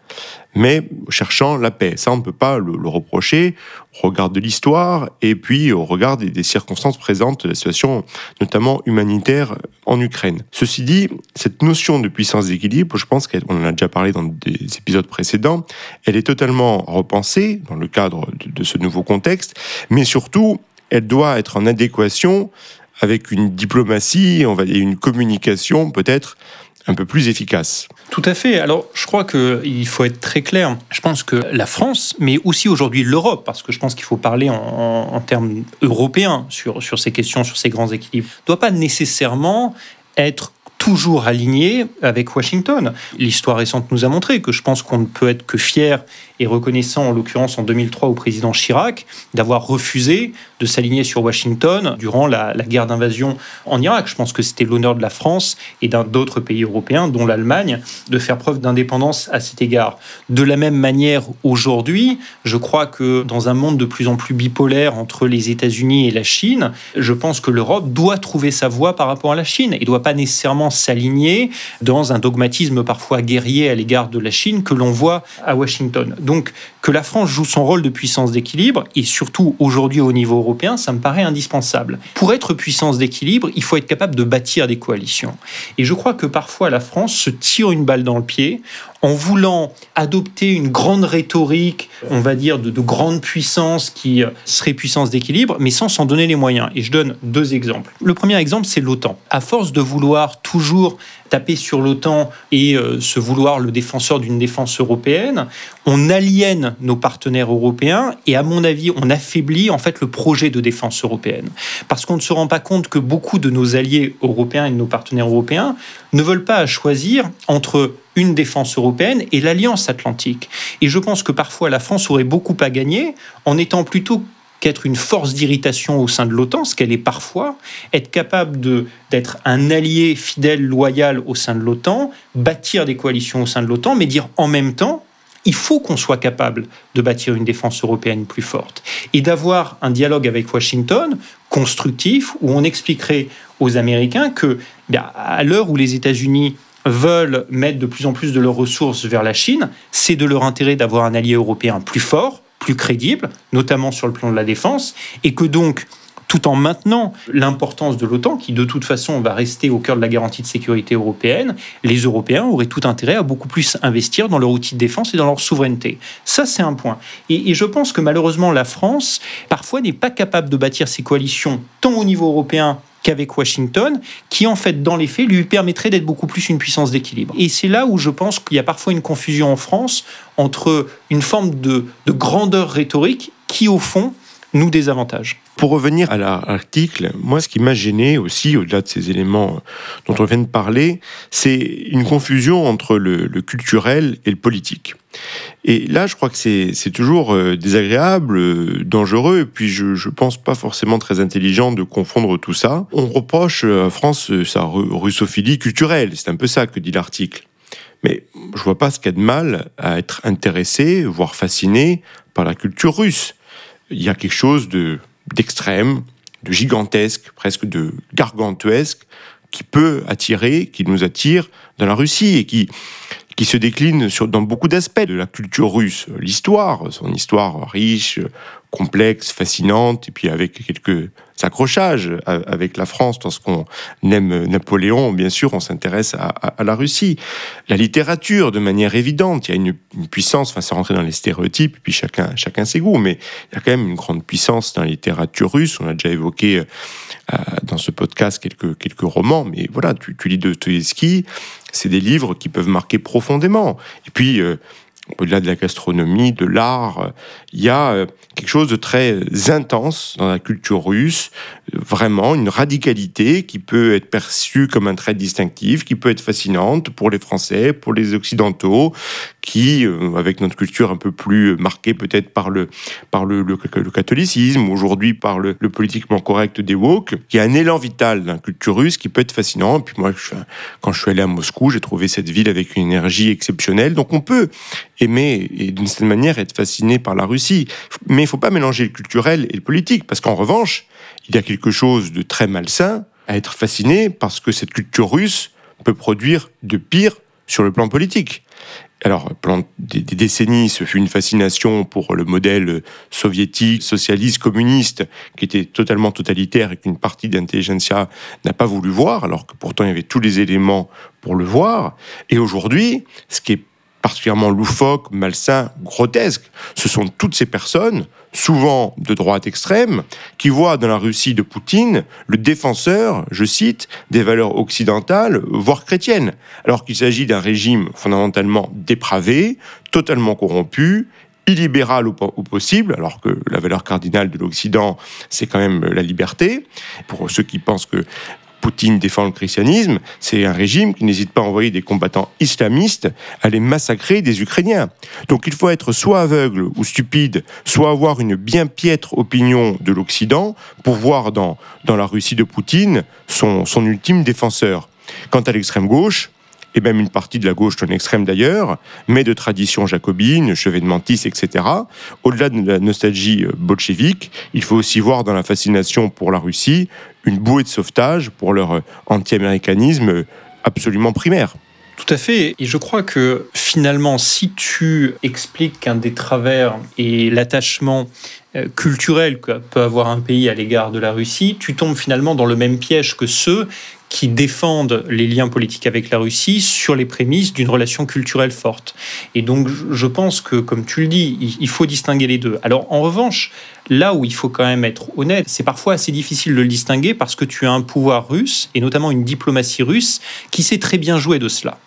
mais cherchant la paix. Ça, on ne peut pas le, reprocher au regard de l'histoire et puis au regard des, circonstances présentes de la situation, notamment humanitaire en Ukraine. Ceci dit, cette notion de puissance d'équilibre, je pense qu'on en a déjà parlé dans des épisodes précédents, elle est totalement repensée dans le cadre de, ce nouveau contexte, mais surtout, elle doit être en adéquation avec une diplomatie, on va dire une communication peut-être un peu plus efficace. Tout à fait. Alors, je crois qu'il faut être très clair. Je pense que la France, mais aussi aujourd'hui l'Europe, parce que je pense qu'il faut parler en, termes européens sur, sur ces questions, sur ces grands équilibres, ne doit pas nécessairement être toujours aligné avec Washington. L'histoire récente nous a montré que je pense qu'on ne peut être que fier et reconnaissant, en l'occurrence en 2003 au président Chirac, d'avoir refusé de s'aligner sur Washington durant la, guerre d'invasion en Irak. Je pense que c'était l'honneur de la France et d'autres pays européens, dont l'Allemagne, de faire preuve d'indépendance à cet égard. De la même manière, aujourd'hui, je crois que dans un monde de plus en plus bipolaire entre les États-Unis et la Chine, je pense que l'Europe doit trouver sa voie par rapport à la Chine et ne doit pas nécessairement s'aligner dans un dogmatisme parfois guerrier à l'égard de la Chine que l'on voit à Washington. Que la France joue son rôle de puissance d'équilibre, et surtout aujourd'hui au niveau européen, ça me paraît indispensable. Pour être puissance d'équilibre, il faut être capable de bâtir des coalitions. Et je crois que parfois la France se tire une balle dans le pied en voulant adopter une grande rhétorique, on va dire, de, de grande puissance qui serait puissance d'équilibre, mais sans s'en donner les moyens. Et je donne deux exemples. Le premier exemple, c'est l'OTAN. À force de vouloir toujours taper sur l'OTAN et euh, se vouloir le défenseur d'une défense européenne, on aliène nos partenaires européens et à mon avis, on affaiblit en fait le projet de défense européenne. Parce qu'on ne se rend pas compte que beaucoup de nos alliés européens et de nos partenaires européens ne veulent pas choisir entre une défense européenne et l'Alliance atlantique. Et je pense que parfois la France aurait beaucoup à gagner en étant plutôt qu'être une force d'irritation au sein de l'OTAN, ce qu'elle est parfois, être capable d'être un allié fidèle, loyal au sein de l'OTAN, bâtir des coalitions au sein de l'OTAN, mais dire en même temps, il faut qu'on soit capable de bâtir une défense européenne plus forte et d'avoir un dialogue avec Washington constructif où on expliquerait aux Américains que, à l'heure où les États-Unis veulent mettre de plus en plus de leurs ressources vers la Chine, c'est de leur intérêt d'avoir un allié européen plus fort, plus crédible, notamment sur le plan de la défense, et que donc tout en maintenant l'importance de l'OTAN, qui de toute façon va rester au cœur de la garantie de sécurité européenne, les Européens auraient tout intérêt à beaucoup plus investir dans leur outil de défense et dans leur souveraineté. Ça, c'est un point. Et, et je pense que malheureusement, la France, parfois, n'est pas capable de bâtir ses coalitions tant au niveau européen qu'avec Washington, qui en fait, dans les faits, lui permettrait d'être beaucoup plus une puissance d'équilibre. Et c'est là où je pense qu'il y a parfois une confusion en France entre une forme de, de grandeur rhétorique qui, au fond, nous désavantage. Pour revenir à l'article, moi, ce qui m'a gêné aussi, au-delà de ces éléments dont on vient de parler, c'est une confusion entre le, culturel et le politique. Et là, je crois que c'est toujours euh, désagréable, euh, dangereux, et puis je, je pense pas forcément très intelligent de confondre tout ça. On reproche à France euh, sa russophilie culturelle, c'est un peu ça que dit l'article. Mais je vois pas ce qu'il y a de mal à être intéressé, voire fasciné par la culture russe. Il y a quelque chose de d'extrême, de gigantesque, presque de gargantuesque, qui peut attirer, qui nous attire dans la Russie et qui, qui se décline sur, dans beaucoup d'aspects de la culture russe. L'histoire, son histoire riche, complexe, fascinante, et puis avec quelques accrochages avec la France. Lorsqu'on aime Napoléon, bien sûr, on s'intéresse à, la Russie. La littérature, de manière évidente, il y a une, puissance, enfin, c'est rentrer dans les stéréotypes, puis chacun, chacun ses goûts, mais il y a quand même une grande puissance dans la littérature russe. On a déjà évoqué euh, dans ce podcast quelques, romans, mais voilà, tu, tu lis Dostoevsky, c'est des livres qui peuvent marquer profondément. Et puis, euh, au-delà de la gastronomie, de l'art, il y a euh, quelque chose de très intense dans la culture russe, vraiment une radicalité qui peut être perçue comme un trait distinctif, qui peut être fascinante pour les Français, pour les Occidentaux, qui, euh, avec notre culture un peu plus marquée peut-être par le, par le, catholicisme, aujourd'hui par le, politiquement correct des woke, il y a un élan vital la culture russe qui peut être fascinant. Et puis moi, quand je suis allé à Moscou, j'ai trouvé cette ville avec une énergie exceptionnelle. Donc on peut aimer et d'une certaine manière être fasciné par la Russie. Mais il ne faut pas mélanger le culturel et le politique, parce qu'en revanche, il y a quelque chose de très malsain à être fasciné parce que cette culture russe peut produire de pire sur le plan politique. Alors, pendant des, décennies, ce fut une fascination pour le modèle soviétique, socialiste, communiste, qui était totalement totalitaire et qu'une partie d'intelligentsia n'a pas voulu voir, alors que pourtant il y avait tous les éléments pour le voir. Et aujourd'hui, ce qui est particulièrement loufoque, malsain, grotesque, ce sont toutes ces personnes, souvent de droite extrême, qui voient dans la Russie de Poutine le défenseur, je cite, des valeurs occidentales, voire chrétiennes, alors qu'il s'agit d'un régime fondamentalement dépravé, totalement corrompu, illibéral au, possible, alors que la valeur cardinale de l'Occident, c'est quand même la liberté. Pour ceux qui pensent que Poutine défend le christianisme, c'est un régime qui n'hésite pas à envoyer des combattants islamistes à les massacrer des Ukrainiens. Donc il faut être soit aveugle ou stupide, soit avoir une bien piètre opinion de l'Occident pour voir dans, dans la Russie de Poutine son, son ultime défenseur. Quant à l'extrême gauche, et même une partie de la gauche non extrême d'ailleurs, mais de tradition jacobine, chevet de etc. Au-delà de la nostalgie euh, bolchevique, il faut aussi voir dans la fascination pour la Russie une bouée de sauvetage pour leur euh, anti-américanisme euh, absolument primaire. Tout à fait. Et je crois que finalement, si tu expliques qu'un des travers est l'attachement culturel que peut avoir un pays à l'égard de la Russie, tu tombes finalement dans le même piège que ceux qui défendent les liens politiques avec la Russie sur les prémices d'une relation culturelle forte. Et donc, je pense que, comme tu le dis, il faut distinguer les deux. Alors, en revanche, là où il faut quand même être honnête, c'est parfois assez difficile de le distinguer parce que tu as un pouvoir russe, et notamment une diplomatie russe, qui sait très bien jouer de cela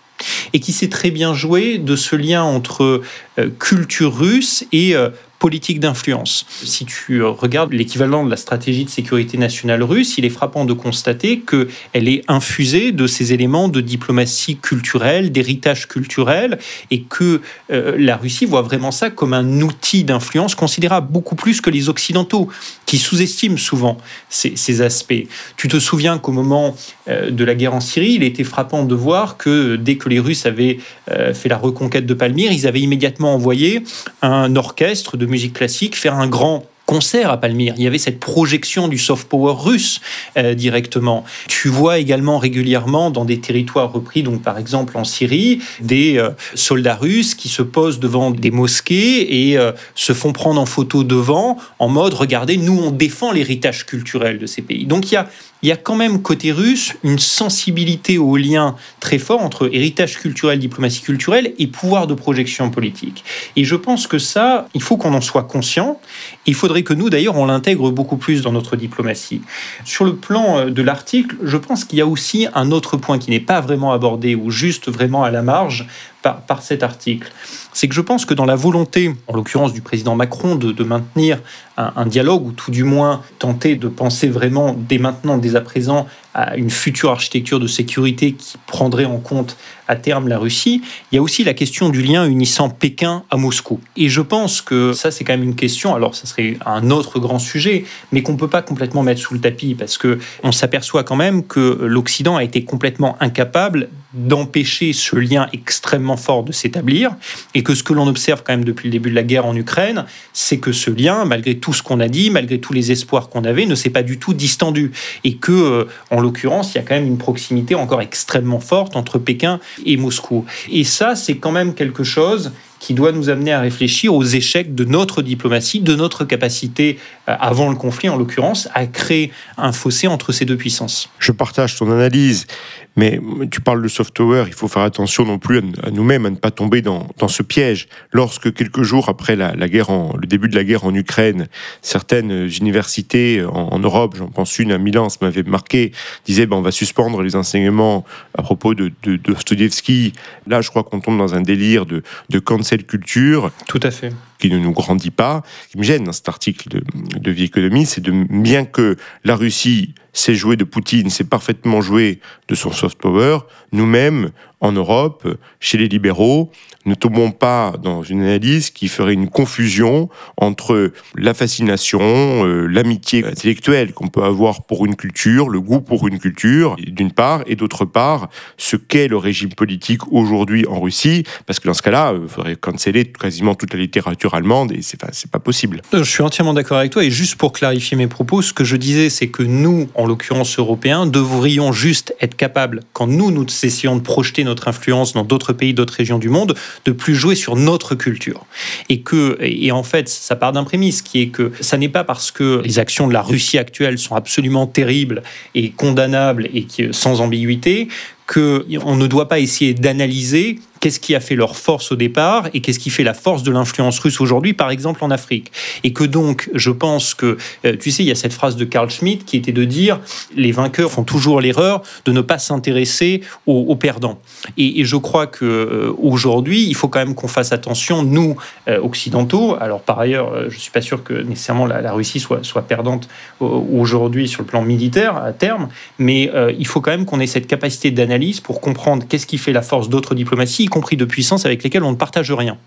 et qui sait très bien jouer de ce lien entre euh, culture russe et euh, politique d'influence. Si tu regardes l'équivalent de la stratégie de sécurité nationale russe, il est frappant de constater qu'elle est infusée de ces éléments de diplomatie culturelle, d'héritage culturel, et que euh, la Russie voit vraiment ça comme un outil d'influence considérable, beaucoup plus que les Occidentaux, qui sous-estiment souvent ces, ces, aspects. Tu te souviens qu'au moment euh, de la guerre en Syrie, il était frappant de voir que dès que les Russes avaient euh, fait la reconquête de Palmyre, ils avaient immédiatement envoyé un orchestre de musique classique faire un grand concert à Palmyre. Il y avait cette projection du soft power russe euh, directement. Tu vois également régulièrement dans des territoires repris, donc par exemple en Syrie, des euh, soldats russes qui se posent devant des mosquées et euh, se font prendre en photo devant en mode regardez, nous on défend l'héritage culturel de ces pays. Donc il y a il y a quand même côté russe une sensibilité au lien très fort entre héritage culturel, diplomatie culturelle et pouvoir de projection politique. Et je pense que ça, il faut qu'on en soit conscient. Il faudrait que nous, d'ailleurs, on l'intègre beaucoup plus dans notre diplomatie. Sur le plan euh, de l'article, je pense qu'il y a aussi un autre point qui n'est pas vraiment abordé ou juste vraiment à la marge, par, cet article, c'est que je pense que dans la volonté, en l'occurrence du président Macron, de, maintenir un, dialogue, ou tout du moins tenter de penser vraiment dès maintenant, dès à présent, à une future architecture de sécurité qui prendrait en compte à terme la Russie, il y a aussi la question du lien unissant Pékin à Moscou. Et je pense que ça, c'est quand même une question, alors ça serait un autre grand sujet, mais qu'on ne peut pas complètement mettre sous le tapis, parce que on s'aperçoit quand même que l'Occident a été complètement incapable d'empêcher ce lien extrêmement fort de s'établir, et que ce que l'on observe quand même depuis le début de la guerre en Ukraine, c'est que ce lien, malgré tout ce qu'on a dit, malgré tous les espoirs qu'on avait, ne s'est pas du tout distendu, et que, euh, en l'occurrence, il y a quand même une proximité encore extrêmement forte entre Pékin et Moscou. Et ça, c'est quand même quelque chose qui doit nous amener à réfléchir aux échecs de notre diplomatie, de notre capacité, avant le conflit en l'occurrence, à créer un fossé entre ces deux puissances. Je partage ton analyse mais tu parles de software, il faut faire attention non plus à nous-mêmes, à ne pas tomber dans, dans, ce piège. Lorsque quelques jours après la, la, guerre en, le début de la guerre en Ukraine, certaines universités en, Europe, j'en pense une à Milan, ça m'avait marqué, disaient ben, on va suspendre les enseignements à propos de, de, de Dostoevsky. Là, je crois qu'on tombe dans un délire de, de cancel culture. Tout à fait qui ne nous grandit pas. Ce qui me gêne dans cet article de, de Vie Économie, c'est de bien que la Russie sait jouer de Poutine, sait parfaitement jouer de son soft power, nous-mêmes, en Europe, chez les libéraux, ne tombons pas dans une analyse qui ferait une confusion entre la fascination, euh, l'amitié intellectuelle qu'on peut avoir pour une culture, le goût pour une culture, d'une part, et d'autre part, ce qu'est le régime politique aujourd'hui en Russie, parce que dans ce cas-là, il faudrait canceller quasiment toute la littérature allemande, et c'est pas, pas possible. Euh, je suis entièrement d'accord avec toi, et juste pour clarifier mes propos, ce que je disais, c'est que nous, en l'occurrence européens, devrions juste être capables, quand nous, nous essayons de projeter notre influence dans d'autres pays, d'autres régions du monde, de plus jouer sur notre culture. Et que, et en fait, ça part d'un prémisse qui est que ça n'est pas parce que les actions de la Russie actuelle sont absolument terribles et condamnables et sans ambiguïté qu'on ne doit pas essayer d'analyser qu'est-ce qui a fait leur force au départ et qu'est-ce qui fait la force de l'influence russe aujourd'hui, par exemple en Afrique? Et que donc, je pense que, euh, tu sais, il y a cette phrase de Carl Schmitt qui était de dire les vainqueurs font toujours l'erreur de ne pas s'intéresser aux, perdants. Et, je crois que euh, aujourd'hui, il faut quand même qu'on fasse attention, nous euh, occidentaux. Alors par ailleurs, je suis pas sûr que nécessairement la, Russie soit, soit perdante aujourd'hui sur le plan militaire à terme, mais il faut quand même qu'on ait cette capacité d'analyse pour comprendre qu'est-ce qui fait la force d'autres diplomaties compris de puissance avec lesquelles on ne partage rien.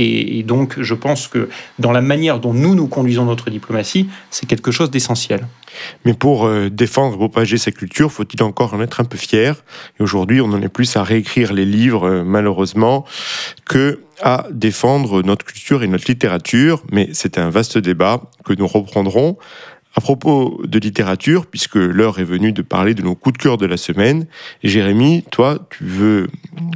Et, donc, je pense que dans la manière dont nous, nous conduisons notre diplomatie, c'est quelque chose d'essentiel. Mais pour euh, défendre et propager sa culture, faut-il encore en être un peu fier? Et aujourd'hui, on en est plus à réécrire les livres, euh, malheureusement, que à défendre notre culture et notre littérature. Mais c'est un vaste débat que nous reprendrons à propos de littérature, puisque l'heure est venue de parler de nos coups de cœur de la semaine, Jérémy, toi, tu veux,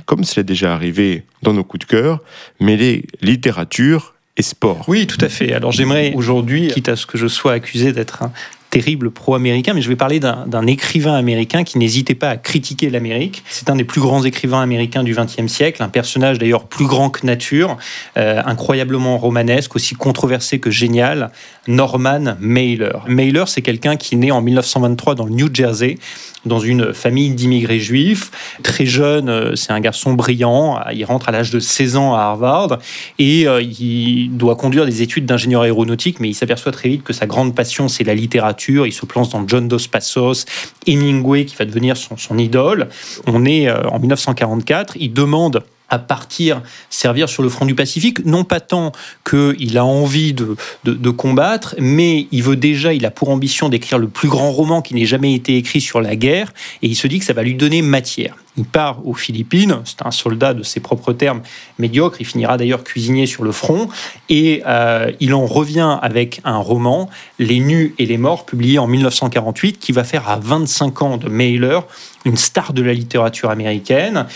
comme cela déjà arrivé dans nos coups de cœur, mêler littérature et sport. Oui, tout à fait. Alors j'aimerais aujourd'hui, quitte à ce que je sois accusé d'être un terrible pro-américain, mais je vais parler d'un écrivain américain qui n'hésitait pas à critiquer l'Amérique. C'est un des plus grands écrivains américains du XXe siècle, un personnage d'ailleurs plus grand que nature, euh, incroyablement romanesque, aussi controversé que génial, Norman Mailer. Mailer, c'est quelqu'un qui naît en 1923 dans le New Jersey, dans une famille d'immigrés juifs. Très jeune, euh, c'est un garçon brillant. Il rentre à l'âge de 16 ans à Harvard et euh, il doit conduire des études d'ingénieur aéronautique, mais il s'aperçoit très vite que sa grande passion, c'est la littérature. Il se plante dans John Dos Passos, Hemingway, qui va devenir son, son idole. On est euh, en 1944. Il demande à partir servir sur le front du Pacifique, non pas tant qu'il a envie de, de, combattre, mais il veut déjà, il a pour ambition d'écrire le plus grand roman qui n'ait jamais été écrit sur la guerre, et il se dit que ça va lui donner matière. Il part aux Philippines, c'est un soldat de ses propres termes médiocre, il finira d'ailleurs cuisinier sur le front, et euh, il en revient avec un roman, Les Nus et les Morts, publié en 1948, qui va faire à 25 ans de Mailer une star de la littérature américaine.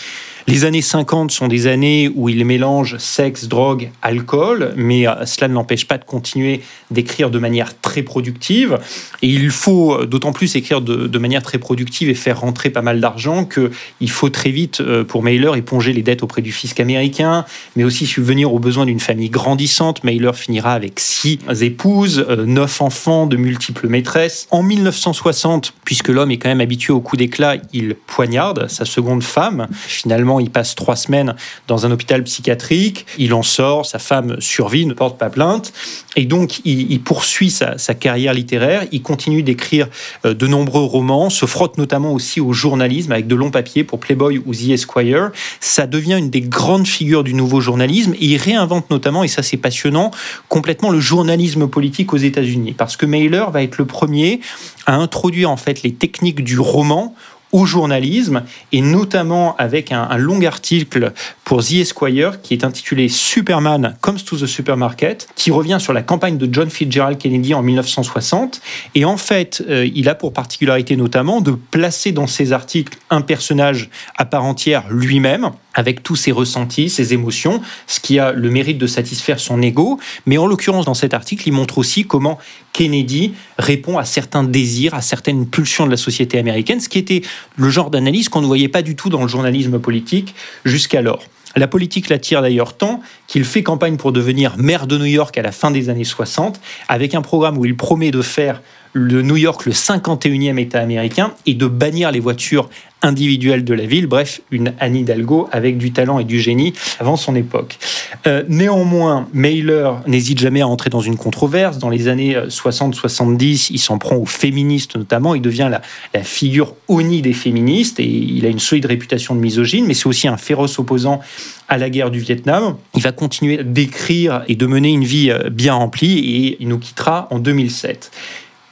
Les années 50 sont des années où il mélange sexe, drogue, alcool, mais euh, cela ne l'empêche pas de continuer d'écrire de manière très productive. Et il faut euh, d'autant plus écrire de, manière très productive et faire rentrer pas mal d'argent qu'il faut très vite, euh, pour Mailer, éponger les dettes auprès du fisc américain, mais aussi subvenir aux besoins d'une famille grandissante. Mailer finira avec six épouses, neuf enfants, de multiples maîtresses. En 1960, puisque l'homme est quand même habitué au coup d'éclat, il poignarde sa seconde femme. Finalement, il passe trois semaines dans un hôpital psychiatrique. Il en sort, sa femme survit, ne porte pas plainte. Et donc, il, poursuit sa, carrière littéraire. Il continue d'écrire euh, de nombreux romans, se frotte notamment aussi au journalisme avec de longs papiers pour Playboy ou The Esquire. Ça devient une des grandes figures du nouveau journalisme et il réinvente notamment, et ça c'est passionnant, complètement le journalisme politique aux États-Unis. Parce que Mailer va être le premier à introduire en fait les techniques du roman au journalisme, et notamment avec un, long article pour The Esquire qui est intitulé Superman Comes to the Supermarket, qui revient sur la campagne de John Fitzgerald Kennedy en 1960. Et en fait, euh, il a pour particularité notamment de placer dans ses articles un personnage à part entière lui-même avec tous ses ressentis, ses émotions, ce qui a le mérite de satisfaire son ego. Mais en l'occurrence, dans cet article, il montre aussi comment Kennedy répond à certains désirs, à certaines pulsions de la société américaine, ce qui était le genre d'analyse qu'on ne voyait pas du tout dans le journalisme politique jusqu'alors. La politique l'attire d'ailleurs tant qu'il fait campagne pour devenir maire de New York à la fin des années 60, avec un programme où il promet de faire le New York le 51e État américain et de bannir les voitures individuelle de la ville, bref, une Anne Hidalgo avec du talent et du génie avant son époque. Euh, néanmoins, Mailer n'hésite jamais à entrer dans une controverse. Dans les années 60-70, il s'en prend aux féministes notamment, il devient la, la figure honnie des féministes et il a une solide réputation de misogyne, mais c'est aussi un féroce opposant à la guerre du Vietnam. Il va continuer d'écrire et de mener une vie euh, bien remplie et il nous quittera en 2007.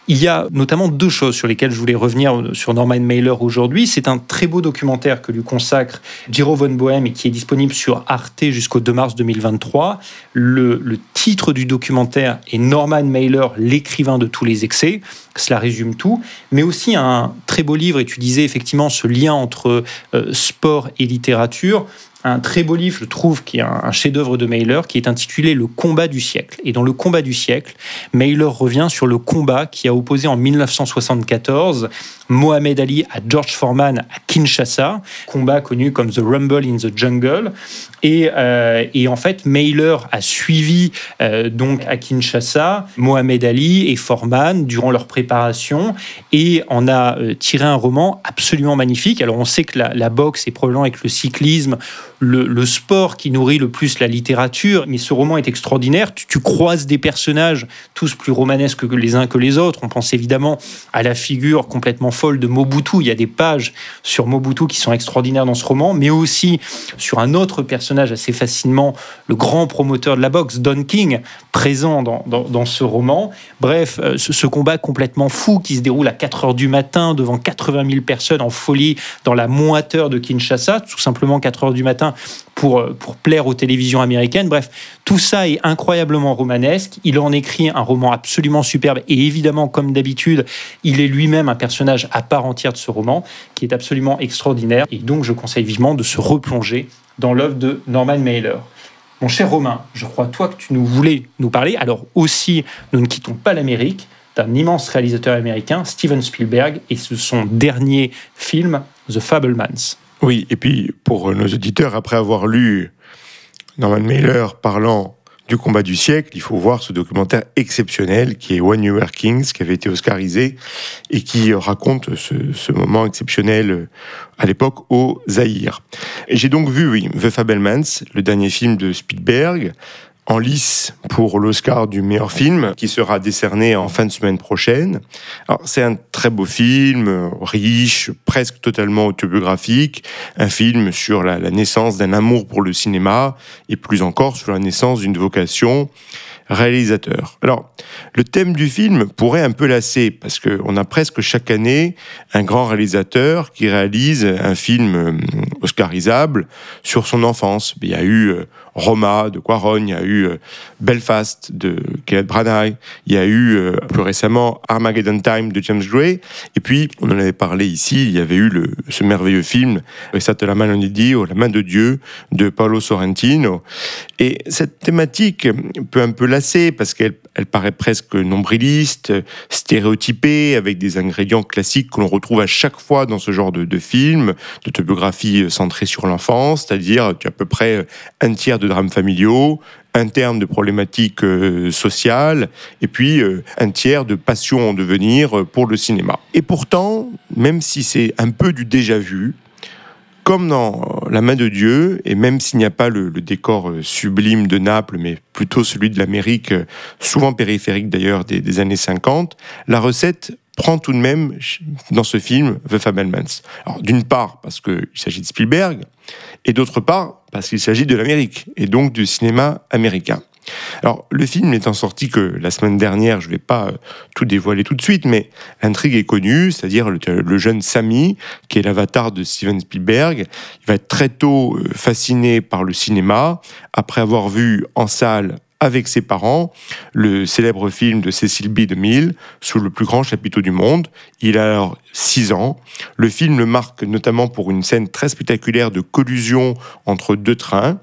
Il y a notamment deux choses sur lesquelles je voulais revenir sur Norman Mailer aujourd'hui. C'est un très beau documentaire que lui consacre Giro von Bohem et qui est disponible sur Arte jusqu'au 2 mars 2023. Le, le titre du documentaire est Norman Mailer, l'écrivain de tous les excès. Cela résume tout. Mais aussi un très beau livre, et tu disais effectivement ce lien entre euh, sport et littérature un très beau livre, je trouve, qui est un, chef-d'œuvre de Mailer, qui est intitulé Le combat du siècle. Et dans Le combat du siècle, Mailer revient sur le combat qui a opposé en 1974 Mohamed Ali à George Foreman à Kinshasa, combat connu comme The Rumble in the Jungle. Et, euh, en fait, Mailer a suivi euh, donc à Kinshasa Mohamed Ali et Foreman durant leur préparation et en a euh, tiré un roman absolument magnifique. Alors on sait que la boxe est probablement avec le cyclisme le, sport qui nourrit le plus la littérature, mais ce roman est extraordinaire. Tu, croises des personnages tous plus romanesques que les uns que les autres. On pense évidemment à la figure complètement folle de Mobutu. Il y a des pages sur Mobutu qui sont extraordinaires dans ce roman, mais aussi sur un autre personnage assez fascinant, le grand promoteur de la boxe, Don King, présent dans, ce roman. Bref, euh, ce, ce, combat complètement fou qui se déroule à 4 heures du matin devant 80 000 personnes en folie dans la moiteur de Kinshasa, tout simplement 4 heures du matin pour, euh, pour plaire aux télévisions américaines. Bref, tout ça est incroyablement romanesque. Il en écrit un roman absolument superbe et évidemment, comme d'habitude, il est lui-même un personnage à part entière de ce roman qui est absolument extraordinaire. Et donc, je conseille vivement de se replonger dans l'œuvre de Norman Mailer. Mon cher Romain, je crois toi que tu nous voulais nous parler. Alors aussi, nous ne quittons pas l'Amérique d'un immense réalisateur américain, Steven Spielberg, et ce son dernier film, The Fablemans. Oui, et puis pour nos auditeurs, après avoir lu Norman Mailer parlant du combat du siècle, il faut voir ce documentaire exceptionnel qui est When You Were Kings, qui avait été oscarisé et qui raconte ce, moment exceptionnel à l'époque au Zaïre. J'ai donc vu, oui, The Fabelmans, le dernier film de Spielberg, en lice pour l'Oscar du meilleur film qui sera décerné en fin de semaine prochaine. c'est un très beau film, riche, presque totalement autobiographique, un film sur la naissance d'un amour pour le cinéma et plus encore sur la naissance d'une vocation réalisateur. Alors, le thème du film pourrait un peu lasser, parce qu'on a presque chaque année un grand réalisateur qui réalise un film euh, oscarisable sur son enfance. Il y a eu euh, Roma de Quaron, il y a eu euh, Belfast de Kenneth Branagh, il y a eu plus récemment Armageddon Time de James Gray, et puis, on en avait parlé ici, il y avait eu le, ce merveilleux film, Resate la mano La main de Dieu, de Paolo Sorrentino. Et cette thématique peut un peu parce qu'elle elle paraît presque nombriliste, stéréotypée, avec des ingrédients classiques que l'on retrouve à chaque fois dans ce genre de, de film, d'autobiographie centrée sur l'enfance, c'est-à-dire à peu près un tiers de drames familiaux, un terme de problématiques euh, sociales, et puis euh, un tiers de passion en devenir pour le cinéma. Et pourtant, même si c'est un peu du déjà vu, comme dans La main de Dieu, et même s'il n'y a pas le, décor euh, sublime de Naples, mais plutôt celui de l'Amérique, euh, souvent périphérique d'ailleurs des, années 50, la recette prend tout de même dans ce film The Fabelmans. Alors d'une part parce qu'il s'agit de Spielberg, et d'autre part parce qu'il s'agit de l'Amérique, et donc du cinéma américain. Alors, le film n'étant sorti que la semaine dernière, je ne vais pas euh, tout dévoiler tout de suite, mais l'intrigue est connue, c'est-à-dire le, jeune Sammy, qui est l'avatar de Steven Spielberg, il va être très tôt euh, fasciné par le cinéma, après avoir vu en salle avec ses parents le célèbre film de Cécile B. 2000 sous le plus grand chapiteau du monde. Il a alors 6 ans. Le film le marque notamment pour une scène très spectaculaire de collusion entre deux trains.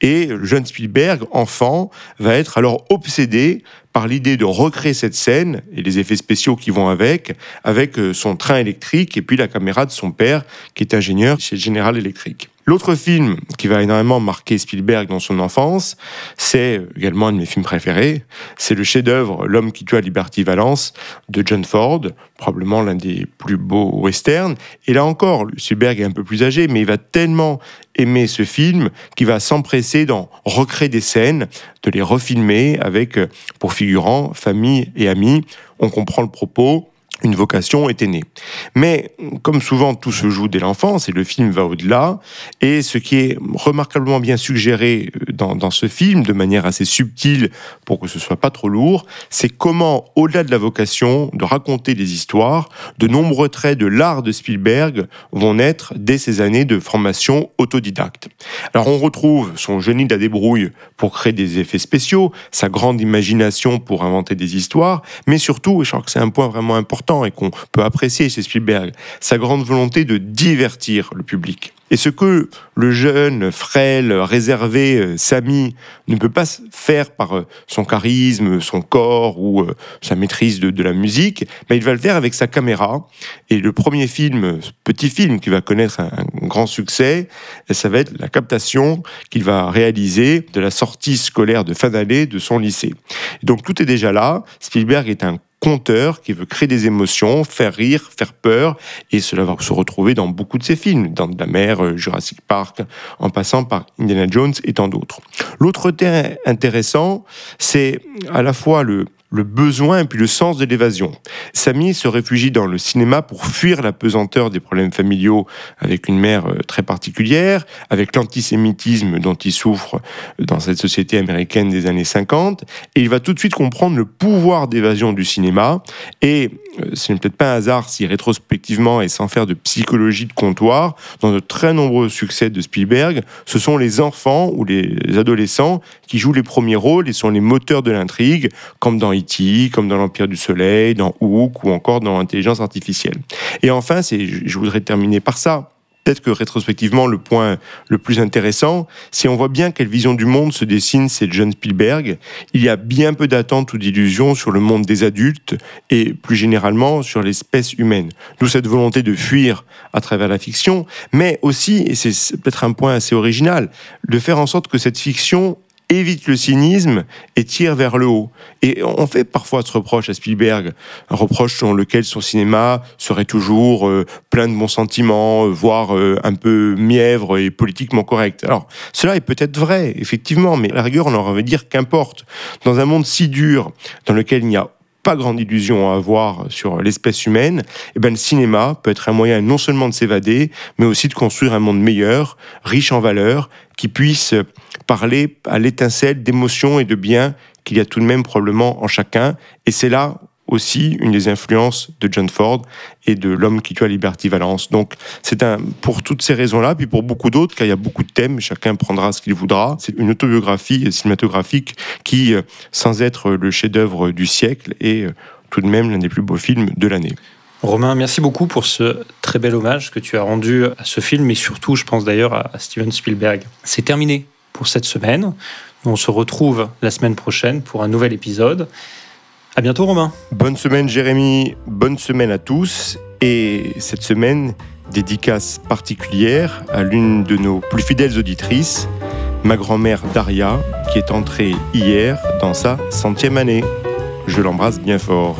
Et le jeune Spielberg, enfant, va être alors obsédé par l'idée de recréer cette scène et les effets spéciaux qui vont avec, avec euh, son train électrique et puis la caméra de son père, qui est ingénieur chez General Electric. L'autre film qui va énormément marquer Spielberg dans son enfance, c'est également un de mes films préférés, c'est le chef-d'œuvre L'homme qui tue à Liberty Valence de John Ford, probablement l'un des plus beaux westerns. Et là encore, Spielberg est un peu plus âgé, mais il va tellement aimer ce film qu'il va s'empresser d'en recréer des scènes, de les refilmer avec, pour figurants, famille et amis. On comprend le propos une vocation était née. Mais comme souvent tout se joue dès l'enfance et le film va au-delà, et ce qui est remarquablement bien suggéré dans, dans, ce film, de manière assez subtile pour que ce soit pas trop lourd, c'est comment, au-delà de la vocation de raconter des histoires, de nombreux traits de l'art de Spielberg vont naître dès ses années de formation autodidacte. Alors on retrouve son génie de la débrouille pour créer des effets spéciaux, sa grande imagination pour inventer des histoires, mais surtout, et je crois que c'est un point vraiment important, et qu'on peut apprécier chez Spielberg, sa grande volonté de divertir le public. Et ce que le jeune, frêle, réservé euh, Samy ne peut pas faire par euh, son charisme, son corps ou euh, sa maîtrise de, la musique, il va le faire avec sa caméra. Et le premier film, petit film qui va connaître un, grand succès, ça va être la captation qu'il va réaliser de la sortie scolaire de fin d'année de son lycée. donc tout est déjà là. Spielberg est un conteur qui veut créer des émotions, faire rire, faire peur, et cela va se retrouver dans beaucoup de ses films, dans de la mer, euh, Jurassic Park, en passant par Indiana Jones et tant d'autres. L'autre terrain intéressant, c'est à la fois le, le besoin et puis le sens de l'évasion. Samy se réfugie dans le cinéma pour fuir la pesanteur des problèmes familiaux avec une mère euh, très particulière, avec l'antisémitisme dont il souffre dans cette société américaine des années 50, et il va tout de suite comprendre le pouvoir d'évasion du cinéma, et ce n'est peut-être pas un hasard si rétrospectivement et sans faire de psychologie de comptoir, dans de très nombreux succès de Spielberg, ce sont les enfants ou les adolescents qui jouent les premiers rôles et sont les moteurs de l'intrigue, comme dans E.T., comme dans l'Empire du Soleil, dans Hook ou encore dans l'intelligence artificielle. Et enfin, je voudrais terminer par ça peut-être que rétrospectivement, le point le plus intéressant, si on voit bien quelle vision du monde se dessine cette jeune Spielberg, il y a bien peu d'attentes ou d'illusions sur le monde des adultes et plus généralement sur l'espèce humaine. D'où cette volonté de fuir à travers la fiction, mais aussi, et c'est peut-être un point assez original, de faire en sorte que cette fiction évite le cynisme et tire vers le haut. Et on fait parfois ce reproche à Spielberg, un reproche selon lequel son cinéma serait toujours euh, plein de bons sentiments, euh, voire euh, un peu mièvre et politiquement correct. Alors, cela est peut-être vrai, effectivement, mais à la rigueur, on aurait envie dire qu'importe. Dans un monde si dur, dans lequel il n'y a pas grande illusion à avoir sur l'espèce humaine, eh ben, le cinéma peut être un moyen non seulement de s'évader, mais aussi de construire un monde meilleur, riche en valeurs, qui puisse parler à l'étincelle d'émotions et de bien qu'il y a tout de même probablement en chacun. Et c'est là aussi une des influences de John Ford et de l'homme qui tue à Liberty Valence. Donc c'est un pour toutes ces raisons-là, puis pour beaucoup d'autres, car il y a beaucoup de thèmes, chacun prendra ce qu'il voudra. C'est une autobiographie cinématographique qui, euh, sans être le chef-d'œuvre du siècle, est euh, tout de même l'un des plus beaux films de l'année. Romain, merci beaucoup pour ce très bel hommage que tu as rendu à ce film et surtout, je pense d'ailleurs, à Steven Spielberg. C'est terminé pour cette semaine. On se retrouve la semaine prochaine pour un nouvel épisode. À bientôt Romain. Bonne semaine Jérémy, bonne semaine à tous et cette semaine dédicace particulière à l'une de nos plus fidèles auditrices, ma grand-mère Daria, qui est entrée hier dans sa centième année. Je l'embrasse bien fort.